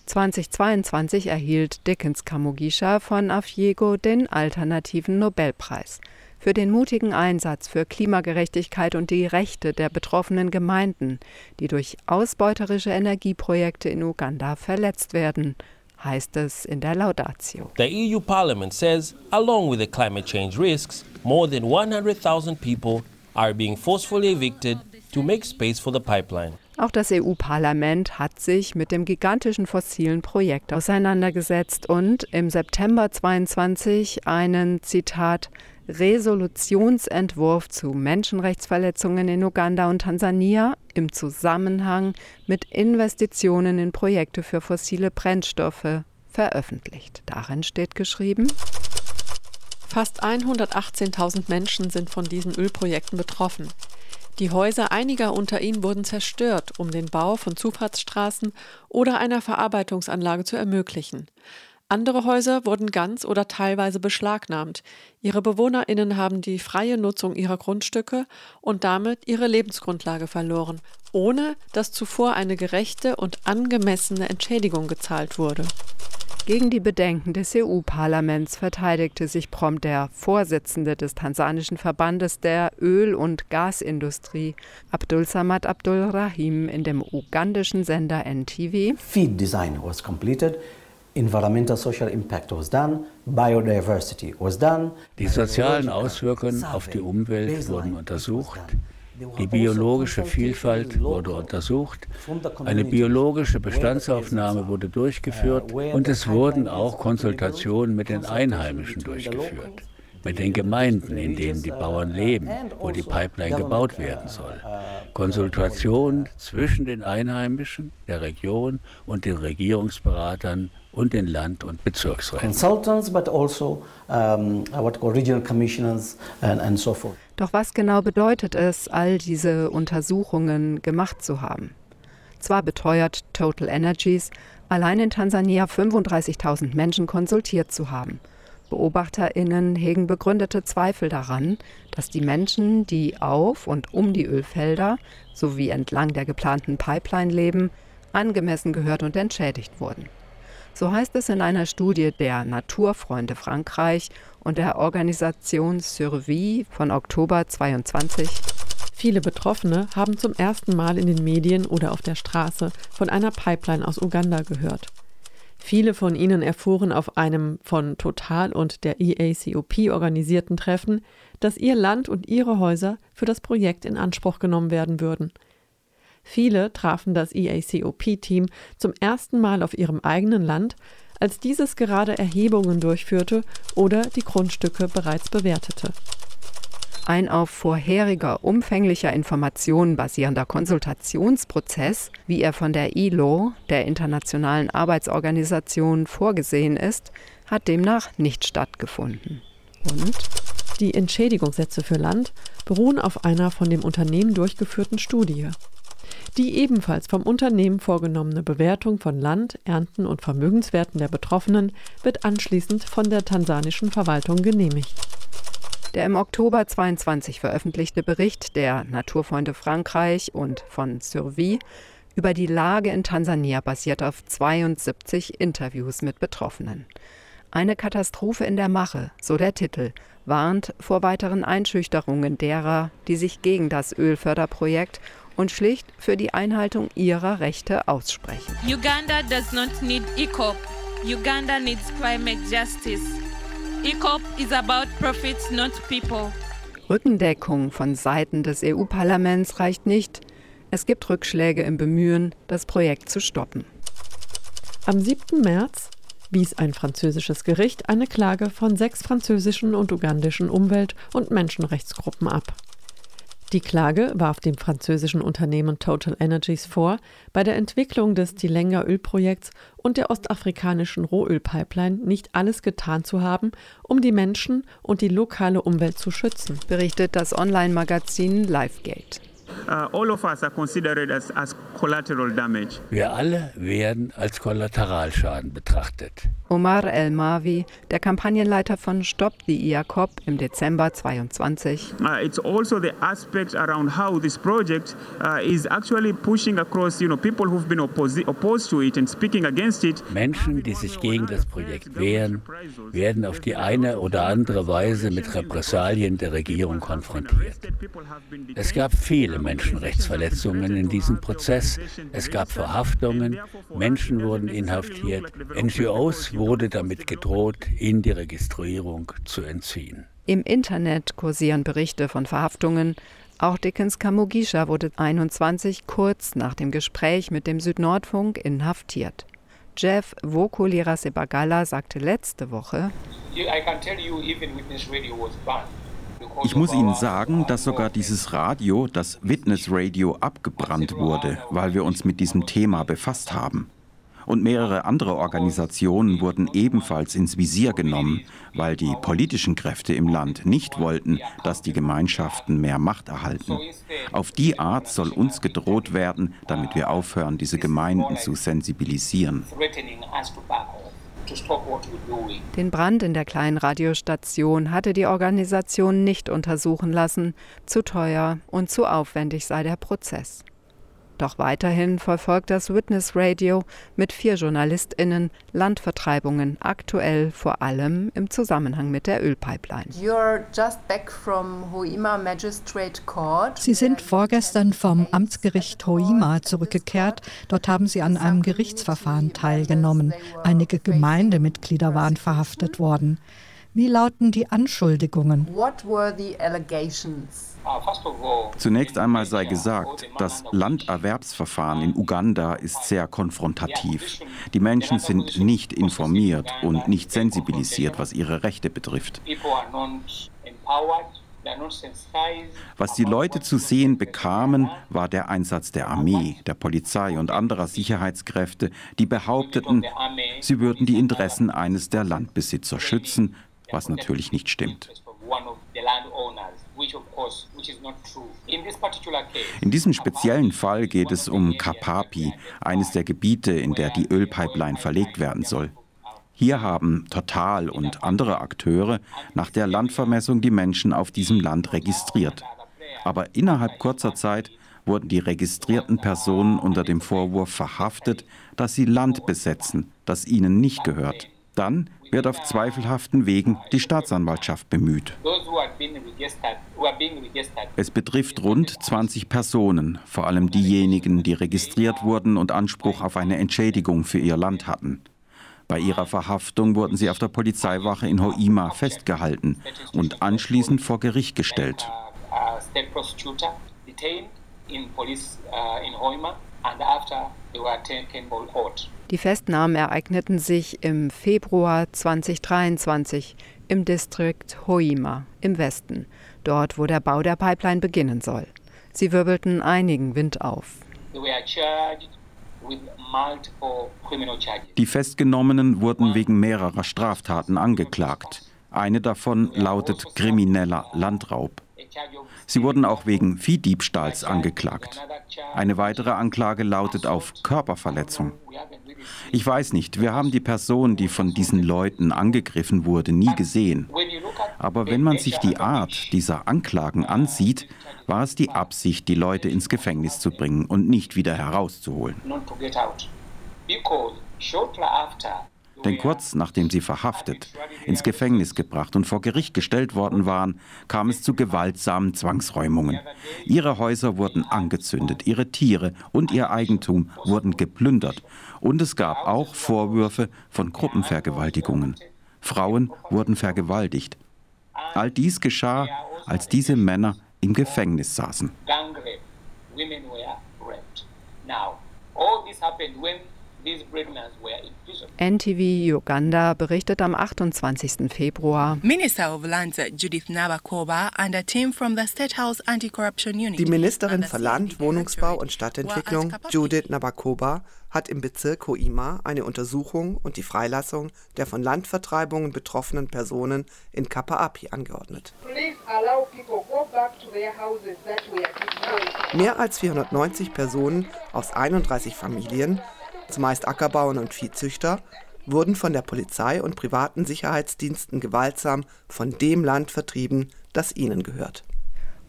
2022 erhielt Dickens Kamugisha von Afiego den alternativen Nobelpreis für den mutigen Einsatz für Klimagerechtigkeit und die Rechte der betroffenen Gemeinden, die durch ausbeuterische Energieprojekte in Uganda verletzt werden, heißt es in der Laudatio. The EU Parliament says, along with the climate change risks, more than 100,000 people are being forcefully evicted to make space for the pipeline. Auch das EU-Parlament hat sich mit dem gigantischen fossilen Projekt auseinandergesetzt und im September 22 einen Zitat Resolutionsentwurf zu Menschenrechtsverletzungen in Uganda und Tansania im Zusammenhang mit Investitionen in Projekte für fossile Brennstoffe veröffentlicht. Darin steht geschrieben, Fast 118.000 Menschen sind von diesen Ölprojekten betroffen. Die Häuser einiger unter ihnen wurden zerstört, um den Bau von Zufahrtsstraßen oder einer Verarbeitungsanlage zu ermöglichen. Andere Häuser wurden ganz oder teilweise beschlagnahmt. Ihre Bewohnerinnen haben die freie Nutzung ihrer Grundstücke und damit ihre Lebensgrundlage verloren, ohne dass zuvor eine gerechte und angemessene Entschädigung gezahlt wurde. Gegen die Bedenken des EU-Parlaments verteidigte sich prompt der Vorsitzende des tansanischen Verbandes der Öl- und Gasindustrie, Abdul Samad Abdul Rahim, in dem ugandischen Sender NTV. Feed design was completed. Environmental social impact was done, biodiversity was done. Die sozialen Auswirkungen auf die Umwelt wurden untersucht. Die biologische Vielfalt wurde untersucht, eine biologische Bestandsaufnahme wurde durchgeführt und es wurden auch Konsultationen mit den Einheimischen durchgeführt, mit den Gemeinden, in denen die Bauern leben, wo die Pipeline gebaut werden soll. Konsultationen zwischen den Einheimischen der Region und den Regierungsberatern und den Land- und Bezirksräten. Consultants, but also um, what regional commissioners and, and so forth. Doch was genau bedeutet es, all diese Untersuchungen gemacht zu haben? Zwar beteuert Total Energies, allein in Tansania 35.000 Menschen konsultiert zu haben. BeobachterInnen hegen begründete Zweifel daran, dass die Menschen, die auf und um die Ölfelder sowie entlang der geplanten Pipeline leben, angemessen gehört und entschädigt wurden. So heißt es in einer Studie der Naturfreunde Frankreich und der Organisation Survie von Oktober 22. Viele Betroffene haben zum ersten Mal in den Medien oder auf der Straße von einer Pipeline aus Uganda gehört. Viele von ihnen erfuhren auf einem von Total und der EACOP organisierten Treffen, dass ihr Land und ihre Häuser für das Projekt in Anspruch genommen werden würden – Viele trafen das EACOP-Team zum ersten Mal auf ihrem eigenen Land, als dieses gerade Erhebungen durchführte oder die Grundstücke bereits bewertete. Ein auf vorheriger umfänglicher Information basierender Konsultationsprozess, wie er von der ILO, der Internationalen Arbeitsorganisation, vorgesehen ist, hat demnach nicht stattgefunden. Und die Entschädigungssätze für Land beruhen auf einer von dem Unternehmen durchgeführten Studie. Die ebenfalls vom Unternehmen vorgenommene Bewertung von Land, Ernten und Vermögenswerten der Betroffenen wird anschließend von der tansanischen Verwaltung genehmigt. Der im Oktober 22 veröffentlichte Bericht der Naturfreunde Frankreich und von Survie über die Lage in Tansania basiert auf 72 Interviews mit Betroffenen. Eine Katastrophe in der Mache, so der Titel, warnt vor weiteren Einschüchterungen derer, die sich gegen das Ölförderprojekt und schlicht für die Einhaltung ihrer Rechte aussprechen. Uganda does not need ECOP. Uganda needs climate justice. ECOP is about profits, not people. Rückendeckung von Seiten des EU-Parlaments reicht nicht. Es gibt Rückschläge im Bemühen, das Projekt zu stoppen. Am 7. März wies ein französisches Gericht eine Klage von sechs französischen und ugandischen Umwelt- und Menschenrechtsgruppen ab. Die Klage warf dem französischen Unternehmen Total Energies vor, bei der Entwicklung des Tilenga Ölprojekts und der ostafrikanischen Rohölpipeline nicht alles getan zu haben, um die Menschen und die lokale Umwelt zu schützen, berichtet das Online-Magazin Livegate. Uh, all of us are considered as, as collateral damage. Wir alle werden als Kollateralschaden betrachtet. Omar El Mavi, der Kampagnenleiter von Stop the IACOP im Dezember 22. Uh, it's also the aspect around how this project uh, is actually pushing across, you know, people who've been opposed to it and speaking against it. Menschen, die sich gegen das Projekt wehren, werden auf die eine oder andere Weise mit Repressalien der Regierung konfrontiert. Es gab viele Menschenrechtsverletzungen in diesem Prozess. Es gab Verhaftungen, Menschen wurden inhaftiert, NGOs wurde damit gedroht, ihnen die Registrierung zu entziehen. Im Internet kursieren Berichte von Verhaftungen. Auch Dickens Kamugisha wurde 21 kurz nach dem Gespräch mit dem Südnordfunk inhaftiert. Jeff Vokulira Sebagala sagte letzte Woche, I can tell you, even Witness Radio was banned. Ich muss Ihnen sagen, dass sogar dieses Radio, das Witness Radio, abgebrannt wurde, weil wir uns mit diesem Thema befasst haben. Und mehrere andere Organisationen wurden ebenfalls ins Visier genommen, weil die politischen Kräfte im Land nicht wollten, dass die Gemeinschaften mehr Macht erhalten. Auf die Art soll uns gedroht werden, damit wir aufhören, diese Gemeinden zu sensibilisieren. Den Brand in der kleinen Radiostation hatte die Organisation nicht untersuchen lassen. Zu teuer und zu aufwendig sei der Prozess. Doch weiterhin verfolgt das Witness Radio mit vier JournalistInnen Landvertreibungen, aktuell vor allem im Zusammenhang mit der Ölpipeline. Sie sind vorgestern vom Amtsgericht Hoima zurückgekehrt. Dort haben Sie an einem Gerichtsverfahren teilgenommen. Einige Gemeindemitglieder waren verhaftet worden. Wie lauten die Anschuldigungen? What were the allegations? Zunächst einmal sei gesagt, das Landerwerbsverfahren in Uganda ist sehr konfrontativ. Die Menschen sind nicht informiert und nicht sensibilisiert, was ihre Rechte betrifft. Was die Leute zu sehen bekamen, war der Einsatz der Armee, der Polizei und anderer Sicherheitskräfte, die behaupteten, sie würden die Interessen eines der Landbesitzer schützen, was natürlich nicht stimmt. In diesem speziellen Fall geht es um Kapapi, eines der Gebiete, in der die Ölpipeline verlegt werden soll. Hier haben Total und andere Akteure nach der Landvermessung die Menschen auf diesem Land registriert. Aber innerhalb kurzer Zeit wurden die registrierten Personen unter dem Vorwurf verhaftet, dass sie Land besetzen, das ihnen nicht gehört. Dann wird auf zweifelhaften Wegen die Staatsanwaltschaft bemüht. Es betrifft rund 20 Personen, vor allem diejenigen, die registriert wurden und Anspruch auf eine Entschädigung für ihr Land hatten. Bei ihrer Verhaftung wurden sie auf der Polizeiwache in Hoima festgehalten und anschließend vor Gericht gestellt. in police uh, in Hoima and after they were taken court. Die Festnahmen ereigneten sich im Februar 2023 im Distrikt Hoima im Westen, dort wo der Bau der Pipeline beginnen soll. Sie wirbelten einigen Wind auf. Die Festgenommenen wurden wegen mehrerer Straftaten angeklagt. Eine davon lautet krimineller Landraub. Sie wurden auch wegen Viehdiebstahls angeklagt. Eine weitere Anklage lautet auf Körperverletzung. Ich weiß nicht, wir haben die Person, die von diesen Leuten angegriffen wurde, nie gesehen. Aber wenn man sich die Art dieser Anklagen ansieht, war es die Absicht, die Leute ins Gefängnis zu bringen und nicht wieder herauszuholen. Denn kurz nachdem sie verhaftet, ins Gefängnis gebracht und vor Gericht gestellt worden waren, kam es zu gewaltsamen Zwangsräumungen. Ihre Häuser wurden angezündet, ihre Tiere und ihr Eigentum wurden geplündert und es gab auch Vorwürfe von Gruppenvergewaltigungen. Frauen wurden vergewaltigt. All dies geschah, als diese Männer im Gefängnis saßen. Now, all this happened when NTV Uganda berichtet am 28. Februar. Minister of Lands Judith Nabakoba and a team from the State House Anti-Corruption Unit. Die Ministerin für Land, Wohnungsbau und Stadtentwicklung, Judith Nabakoba, hat im Bezirk Hoima eine Untersuchung und die Freilassung der von Landvertreibungen betroffenen Personen in Kapaapi angeordnet. Mehr als 490 Personen aus 31 Familien zumeist Ackerbauern und Viehzüchter, wurden von der Polizei und privaten Sicherheitsdiensten gewaltsam von dem Land vertrieben, das ihnen gehört.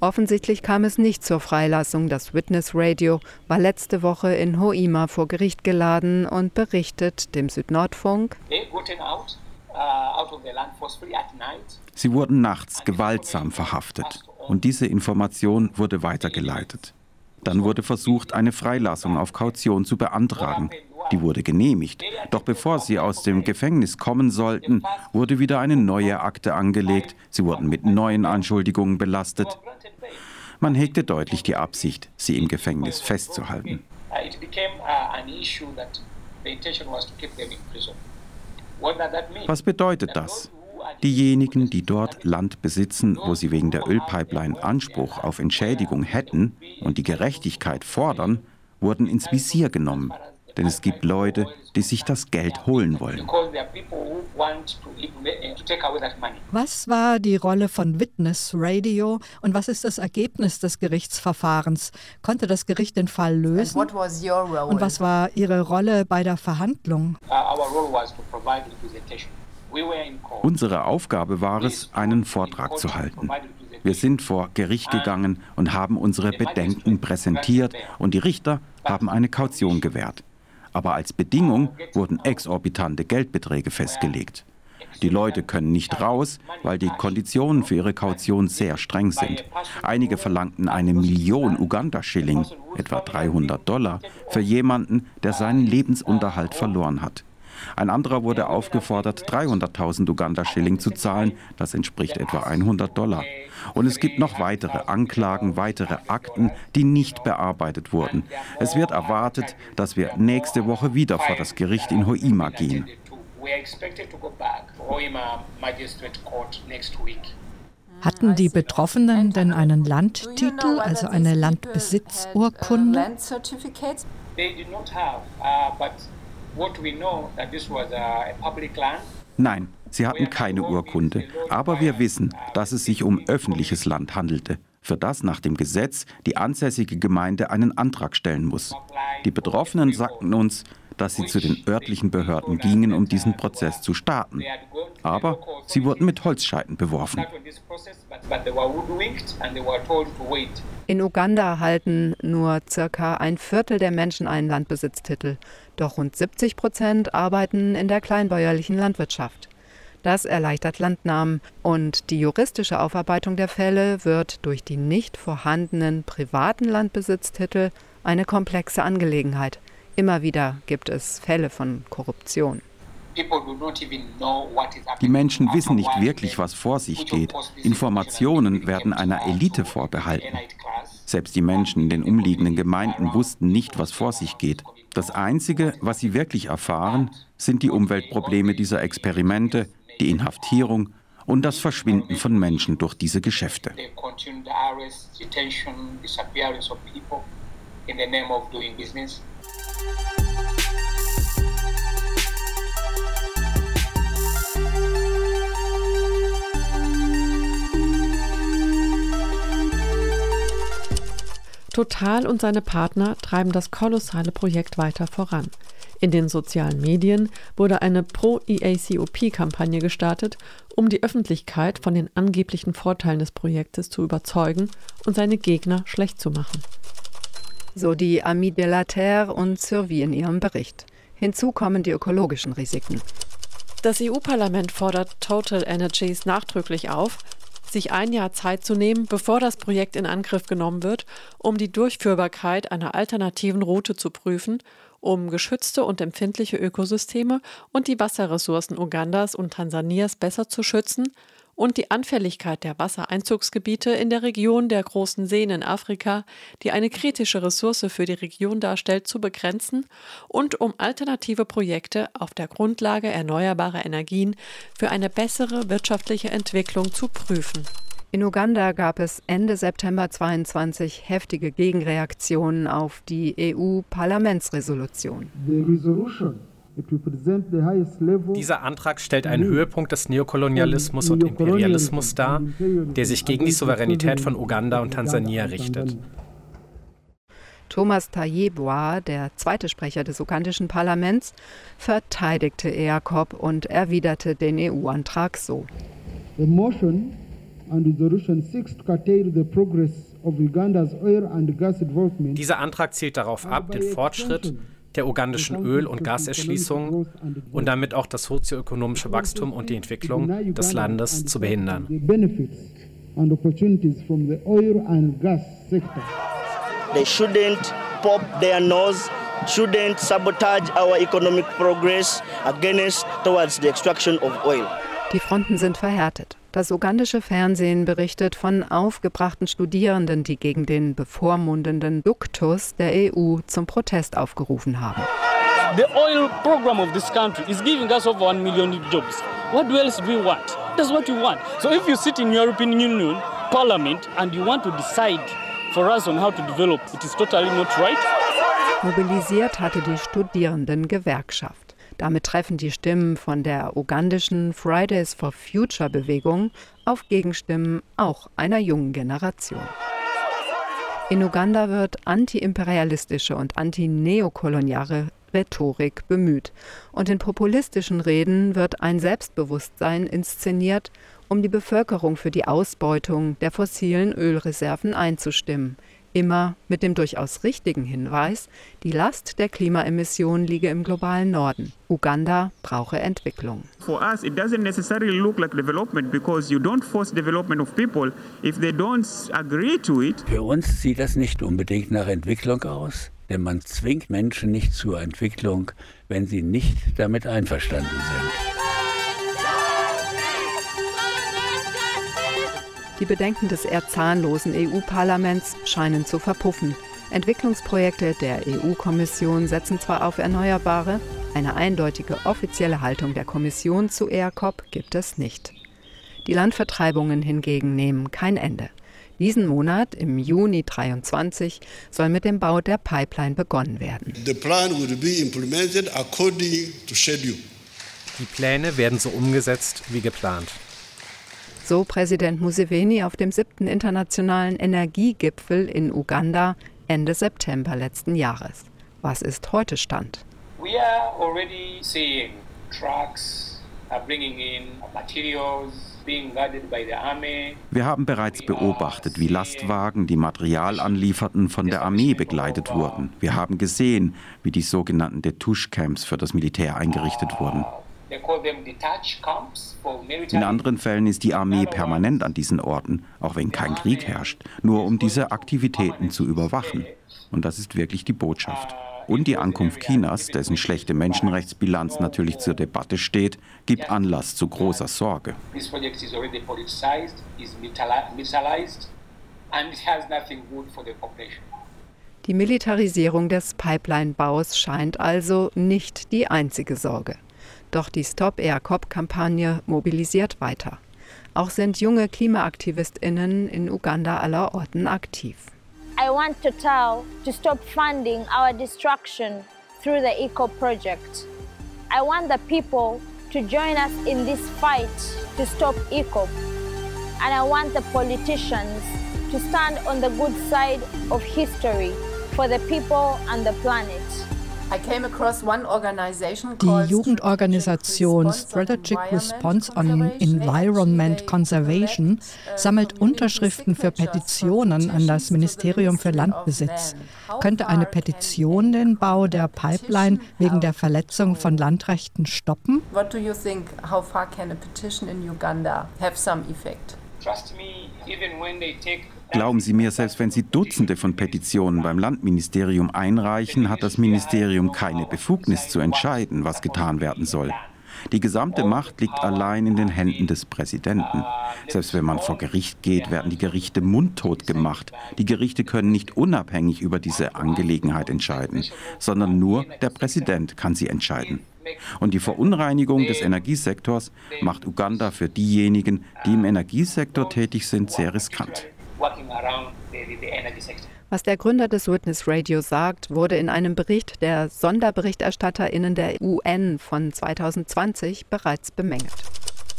Offensichtlich kam es nicht zur Freilassung. Das Witness Radio war letzte Woche in Hoima vor Gericht geladen und berichtet dem Südnordfunk. Sie wurden nachts gewaltsam verhaftet und diese Information wurde weitergeleitet. Dann wurde versucht, eine Freilassung auf Kaution zu beantragen. Die wurde genehmigt. Doch bevor sie aus dem Gefängnis kommen sollten, wurde wieder eine neue Akte angelegt. Sie wurden mit neuen Anschuldigungen belastet. Man hegte deutlich die Absicht, sie im Gefängnis festzuhalten. Was bedeutet das? Diejenigen, die dort Land besitzen, wo sie wegen der Ölpipeline Anspruch auf Entschädigung hätten und die Gerechtigkeit fordern, wurden ins Visier genommen. Denn es gibt Leute, die sich das Geld holen wollen. Was war die Rolle von Witness Radio und was ist das Ergebnis des Gerichtsverfahrens? Konnte das Gericht den Fall lösen? Und was war Ihre Rolle bei der Verhandlung? Unsere Aufgabe war es, einen Vortrag zu halten. Wir sind vor Gericht gegangen und haben unsere Bedenken präsentiert und die Richter haben eine Kaution gewährt. Aber als Bedingung wurden exorbitante Geldbeträge festgelegt. Die Leute können nicht raus, weil die Konditionen für ihre Kaution sehr streng sind. Einige verlangten eine Million Uganda-Schilling, etwa 300 Dollar, für jemanden, der seinen Lebensunterhalt verloren hat. Ein anderer wurde aufgefordert, 300.000 Uganda-Schilling zu zahlen. Das entspricht etwa 100 Dollar. Und es gibt noch weitere Anklagen, weitere Akten, die nicht bearbeitet wurden. Es wird erwartet, dass wir nächste Woche wieder vor das Gericht in Hoima gehen. Hatten die Betroffenen denn einen Landtitel, also eine Landbesitzurkunde? Nein, sie hatten keine Urkunde, aber wir wissen, dass es sich um öffentliches Land handelte, für das nach dem Gesetz die ansässige Gemeinde einen Antrag stellen muss. Die Betroffenen sagten uns, dass sie zu den örtlichen Behörden gingen, um diesen Prozess zu starten. Aber sie wurden mit Holzscheiten beworfen. In Uganda erhalten nur circa ein Viertel der Menschen einen Landbesitztitel. Doch rund 70 Prozent arbeiten in der kleinbäuerlichen Landwirtschaft. Das erleichtert Landnahmen und die juristische Aufarbeitung der Fälle wird durch die nicht vorhandenen privaten Landbesitztitel eine komplexe Angelegenheit. Immer wieder gibt es Fälle von Korruption. Die Menschen wissen nicht wirklich, was vor sich geht. Informationen werden einer Elite vorbehalten. Selbst die Menschen in den umliegenden Gemeinden wussten nicht, was vor sich geht. Das Einzige, was sie wirklich erfahren, sind die Umweltprobleme dieser Experimente, die Inhaftierung und das Verschwinden von Menschen durch diese Geschäfte. In the. Total und seine Partner treiben das kolossale Projekt weiter voran. In den sozialen Medien wurde eine Pro-EACOP-Kampagne gestartet, um die Öffentlichkeit von den angeblichen Vorteilen des Projektes zu überzeugen und seine Gegner schlecht zu machen. So die Ami de la Terre und Survie in ihrem Bericht. Hinzu kommen die ökologischen Risiken. Das EU-Parlament fordert Total Energies nachdrücklich auf, sich ein Jahr Zeit zu nehmen, bevor das Projekt in Angriff genommen wird, um die Durchführbarkeit einer alternativen Route zu prüfen, um geschützte und empfindliche Ökosysteme und die Wasserressourcen Ugandas und Tansanias besser zu schützen und die Anfälligkeit der Wassereinzugsgebiete in der Region der großen Seen in Afrika, die eine kritische Ressource für die Region darstellt, zu begrenzen und um alternative Projekte auf der Grundlage erneuerbarer Energien für eine bessere wirtschaftliche Entwicklung zu prüfen. In Uganda gab es Ende September 22 heftige Gegenreaktionen auf die EU-Parlamentsresolution. Dieser Antrag stellt einen Höhepunkt des Neokolonialismus und Imperialismus dar, der sich gegen die Souveränität von Uganda und Tansania richtet. Thomas Tayebwa, der zweite Sprecher des ugandischen Parlaments, verteidigte EACOP und erwiderte den EU-Antrag so. The motion dieser Antrag zielt darauf ab, den Fortschritt der ugandischen Öl- und Gaserschließung und damit auch das sozioökonomische Wachstum und die Entwicklung des Landes zu behindern. They shouldn't pop their nose, shouldn't sabotage our economic progress against towards the extraction of oil. Die Fronten sind verhärtet. Das ugandische Fernsehen berichtet von aufgebrachten Studierenden, die gegen den bevormundenden Duktus der EU zum Protest aufgerufen haben. The oil program of this country is giving us over 1 million jobs. What else do we want? That's what we want. So if you sit in European Union Parliament and you want to decide for us on how to develop, it is totally not right. Mobilisiert hatte die Studierendengewerkschaft. Damit treffen die Stimmen von der ugandischen Fridays for Future Bewegung auf Gegenstimmen auch einer jungen Generation. In Uganda wird antiimperialistische und antineokoloniale Rhetorik bemüht. Und in populistischen Reden wird ein Selbstbewusstsein inszeniert, um die Bevölkerung für die Ausbeutung der fossilen Ölreserven einzustimmen immer mit dem durchaus richtigen Hinweis, die Last der Klimaemissionen liege im globalen Norden. Uganda brauche Entwicklung. For us it doesn't necessarily look like development because you don't force development of people if they don't agree to it. Für uns sieht das nicht unbedingt nach Entwicklung aus, denn man zwingt Menschen nicht zur Entwicklung, wenn sie nicht damit einverstanden sind. Die Bedenken des eher zahnlosen EU-Parlaments scheinen zu verpuffen. Entwicklungsprojekte der EU-Kommission setzen zwar auf Erneuerbare, eine eindeutige offizielle Haltung der Kommission zu ERCOP gibt es nicht. Die Landvertreibungen hingegen nehmen kein Ende. Diesen Monat, im Juni 23, soll mit dem Bau der Pipeline begonnen werden. The plan will be implemented according to schedule. Die Pläne werden so umgesetzt wie geplant. So Präsident Museveni auf dem siebten internationalen Energiegipfel in Uganda Ende September letzten Jahres. Was ist heute Stand? We are already seeing trucks bringing in materials wir haben bereits beobachtet, wie Lastwagen, die Material anlieferten, von der Armee begleitet wurden. Wir haben gesehen, wie die sogenannten Detouche-Camps für das Militär eingerichtet wurden. In anderen Fällen ist die Armee permanent an diesen Orten, auch wenn kein Krieg herrscht, nur um diese Aktivitäten zu überwachen. Und das ist wirklich die Botschaft. Und die Ankunft Chinas, dessen schlechte Menschenrechtsbilanz natürlich zur Debatte steht, gibt Anlass zu großer Sorge. Die Militarisierung des Pipeline-Baus scheint also nicht die einzige Sorge. Doch die Stop Air Cop-Kampagne mobilisiert weiter. Auch sind junge KlimaaktivistInnen in Uganda aller Orten aktiv. I want Total to stop funding our destruction through the Eco Project. I want the people to join us in this fight to stop ECOP. And I want the politicians to stand on the good side of history for the people and the planet. Die Jugendorganisation Strategic Response on Environment Conservation sammelt Unterschriften für Petitionen an das Ministerium für Landbesitz. Könnte eine Petition den Bau der Pipeline wegen der Verletzung von Landrechten stoppen? What do you think? How far can a petition in Uganda have some effect? Glauben Sie mir, selbst wenn Sie Dutzende von Petitionen beim Landministerium einreichen, hat das Ministerium keine Befugnis zu entscheiden, was getan werden soll. Die gesamte Macht liegt allein in den Händen des Präsidenten. Selbst wenn man vor Gericht geht, werden die Gerichte mundtot gemacht. Die Gerichte können nicht unabhängig über diese Angelegenheit entscheiden, sondern nur der Präsident kann sie entscheiden. Und die Verunreinigung des Energiesektors macht Uganda für diejenigen, die im Energiesektor tätig sind, sehr riskant. Was der Gründer des Witness Radio sagt, wurde in einem Bericht der Sonderberichterstatterinnen der UN von 2020 bereits bemängelt.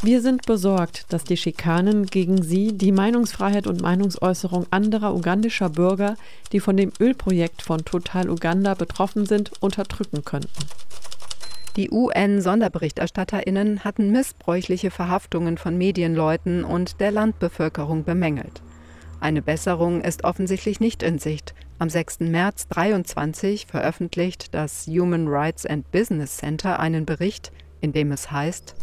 Wir sind besorgt, dass die Schikanen gegen sie die Meinungsfreiheit und Meinungsäußerung anderer ugandischer Bürger, die von dem Ölprojekt von Total Uganda betroffen sind, unterdrücken könnten. Die UN-Sonderberichterstatterinnen hatten missbräuchliche Verhaftungen von Medienleuten und der Landbevölkerung bemängelt. Eine Besserung ist offensichtlich nicht in Sicht. Am 6. März 2023 veröffentlicht das Human Rights and Business Center einen Bericht, in dem es heißt,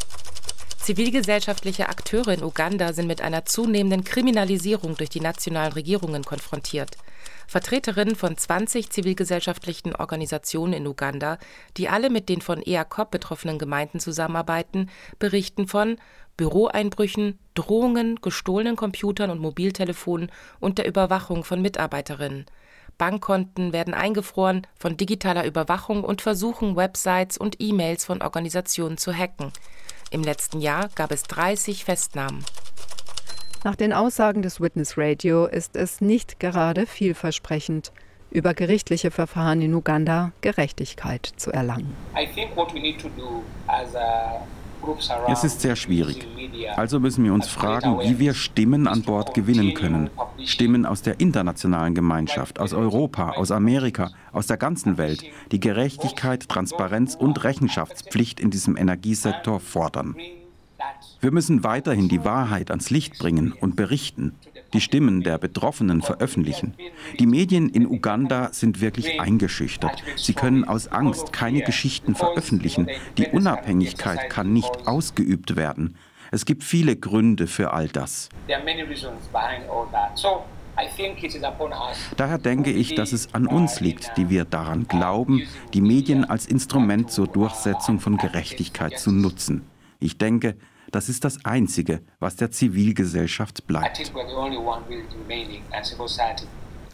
Zivilgesellschaftliche Akteure in Uganda sind mit einer zunehmenden Kriminalisierung durch die nationalen Regierungen konfrontiert. Vertreterinnen von 20 zivilgesellschaftlichen Organisationen in Uganda, die alle mit den von EACOP betroffenen Gemeinden zusammenarbeiten, berichten von Büroeinbrüchen, Drohungen, gestohlenen Computern und Mobiltelefonen und der Überwachung von Mitarbeiterinnen. Bankkonten werden eingefroren von digitaler Überwachung und Versuchen, Websites und E-Mails von Organisationen zu hacken. Im letzten Jahr gab es 30 Festnahmen. Nach den Aussagen des Witness Radio ist es nicht gerade vielversprechend, über gerichtliche Verfahren in Uganda Gerechtigkeit zu erlangen. Es ist sehr schwierig. Also müssen wir uns fragen, wie wir Stimmen an Bord gewinnen können. Stimmen aus der internationalen Gemeinschaft, aus Europa, aus Amerika, aus der ganzen Welt, die Gerechtigkeit, Transparenz und Rechenschaftspflicht in diesem Energiesektor fordern. Wir müssen weiterhin die Wahrheit ans Licht bringen und berichten, die Stimmen der Betroffenen veröffentlichen. Die Medien in Uganda sind wirklich eingeschüchtert. Sie können aus Angst keine Geschichten veröffentlichen. Die Unabhängigkeit kann nicht ausgeübt werden. Es gibt viele Gründe für all das. Daher denke ich, dass es an uns liegt, die wir daran glauben, die Medien als Instrument zur Durchsetzung von Gerechtigkeit zu nutzen. Ich denke, das ist das Einzige, was der Zivilgesellschaft bleibt.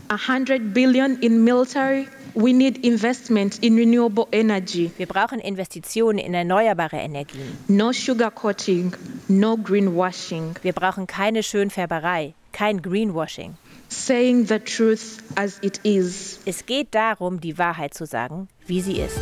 100 billion in military We need investment in renewable energy. Wir brauchen Investitionen in erneuerbare Energien. No sugarcoating, no greenwashing. Wir brauchen keine Schönfärberei, kein Greenwashing. Saying the truth as it is. Es geht darum, die Wahrheit zu sagen, wie sie ist.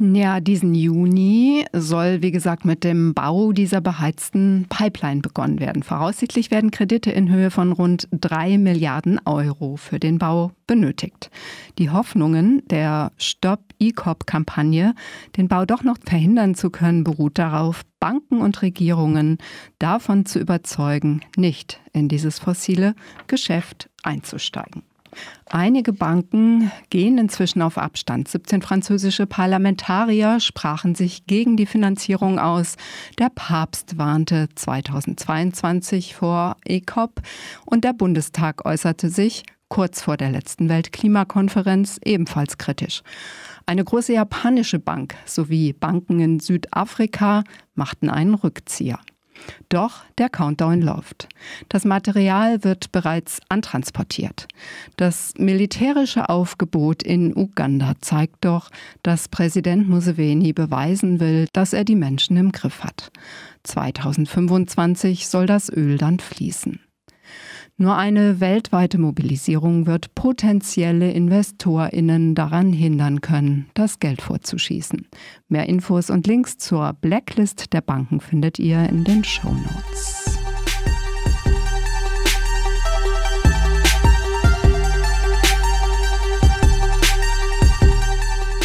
Ja, diesen Juni soll, wie gesagt, mit dem Bau dieser beheizten Pipeline begonnen werden. Voraussichtlich werden Kredite in Höhe von rund drei Milliarden Euro für den Bau benötigt. Die Hoffnungen der Stop E-Cop-Kampagne, den Bau doch noch verhindern zu können, beruht darauf, Banken und Regierungen davon zu überzeugen, nicht in dieses fossile Geschäft einzusteigen. Einige Banken gehen inzwischen auf Abstand. 17 französische Parlamentarier sprachen sich gegen die Finanzierung aus. Der Papst warnte 2022 vor ECOP und der Bundestag äußerte sich kurz vor der letzten Weltklimakonferenz ebenfalls kritisch. Eine große japanische Bank sowie Banken in Südafrika machten einen Rückzieher. Doch der Countdown läuft. Das Material wird bereits antransportiert. Das militärische Aufgebot in Uganda zeigt doch, dass Präsident Museveni beweisen will, dass er die Menschen im Griff hat. 2025 soll das Öl dann fließen. Nur eine weltweite Mobilisierung wird potenzielle Investorinnen daran hindern können, das Geld vorzuschießen. Mehr Infos und Links zur Blacklist der Banken findet ihr in den Show Notes.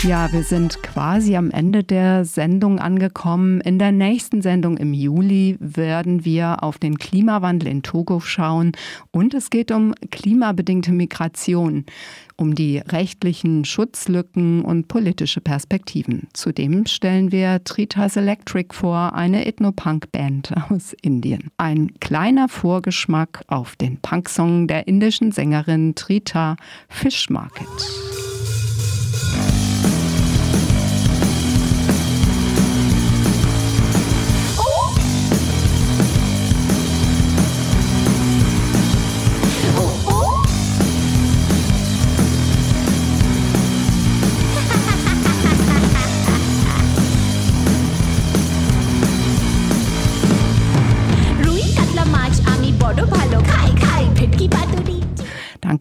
Ja, wir sind quasi am Ende der Sendung angekommen. In der nächsten Sendung im Juli werden wir auf den Klimawandel in Togo schauen und es geht um klimabedingte Migration. um die rechtlichen Schutzlücken und politische Perspektiven. Zudem stellen wir Tritas Electric vor, eine Ethnopunk-Band aus Indien. Ein kleiner Vorgeschmack auf den Punksong der indischen Sängerin Trita Fish Market.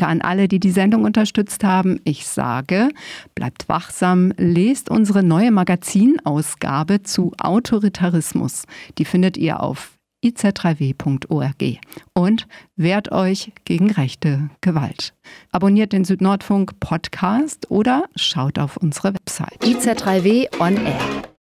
Danke an alle, die die Sendung unterstützt haben. Ich sage, bleibt wachsam, lest unsere neue Magazinausgabe zu Autoritarismus. Die findet ihr auf iz3w.org und wehrt euch gegen rechte Gewalt. Abonniert den Südnordfunk Podcast oder schaut auf unsere Website. iz3w on air.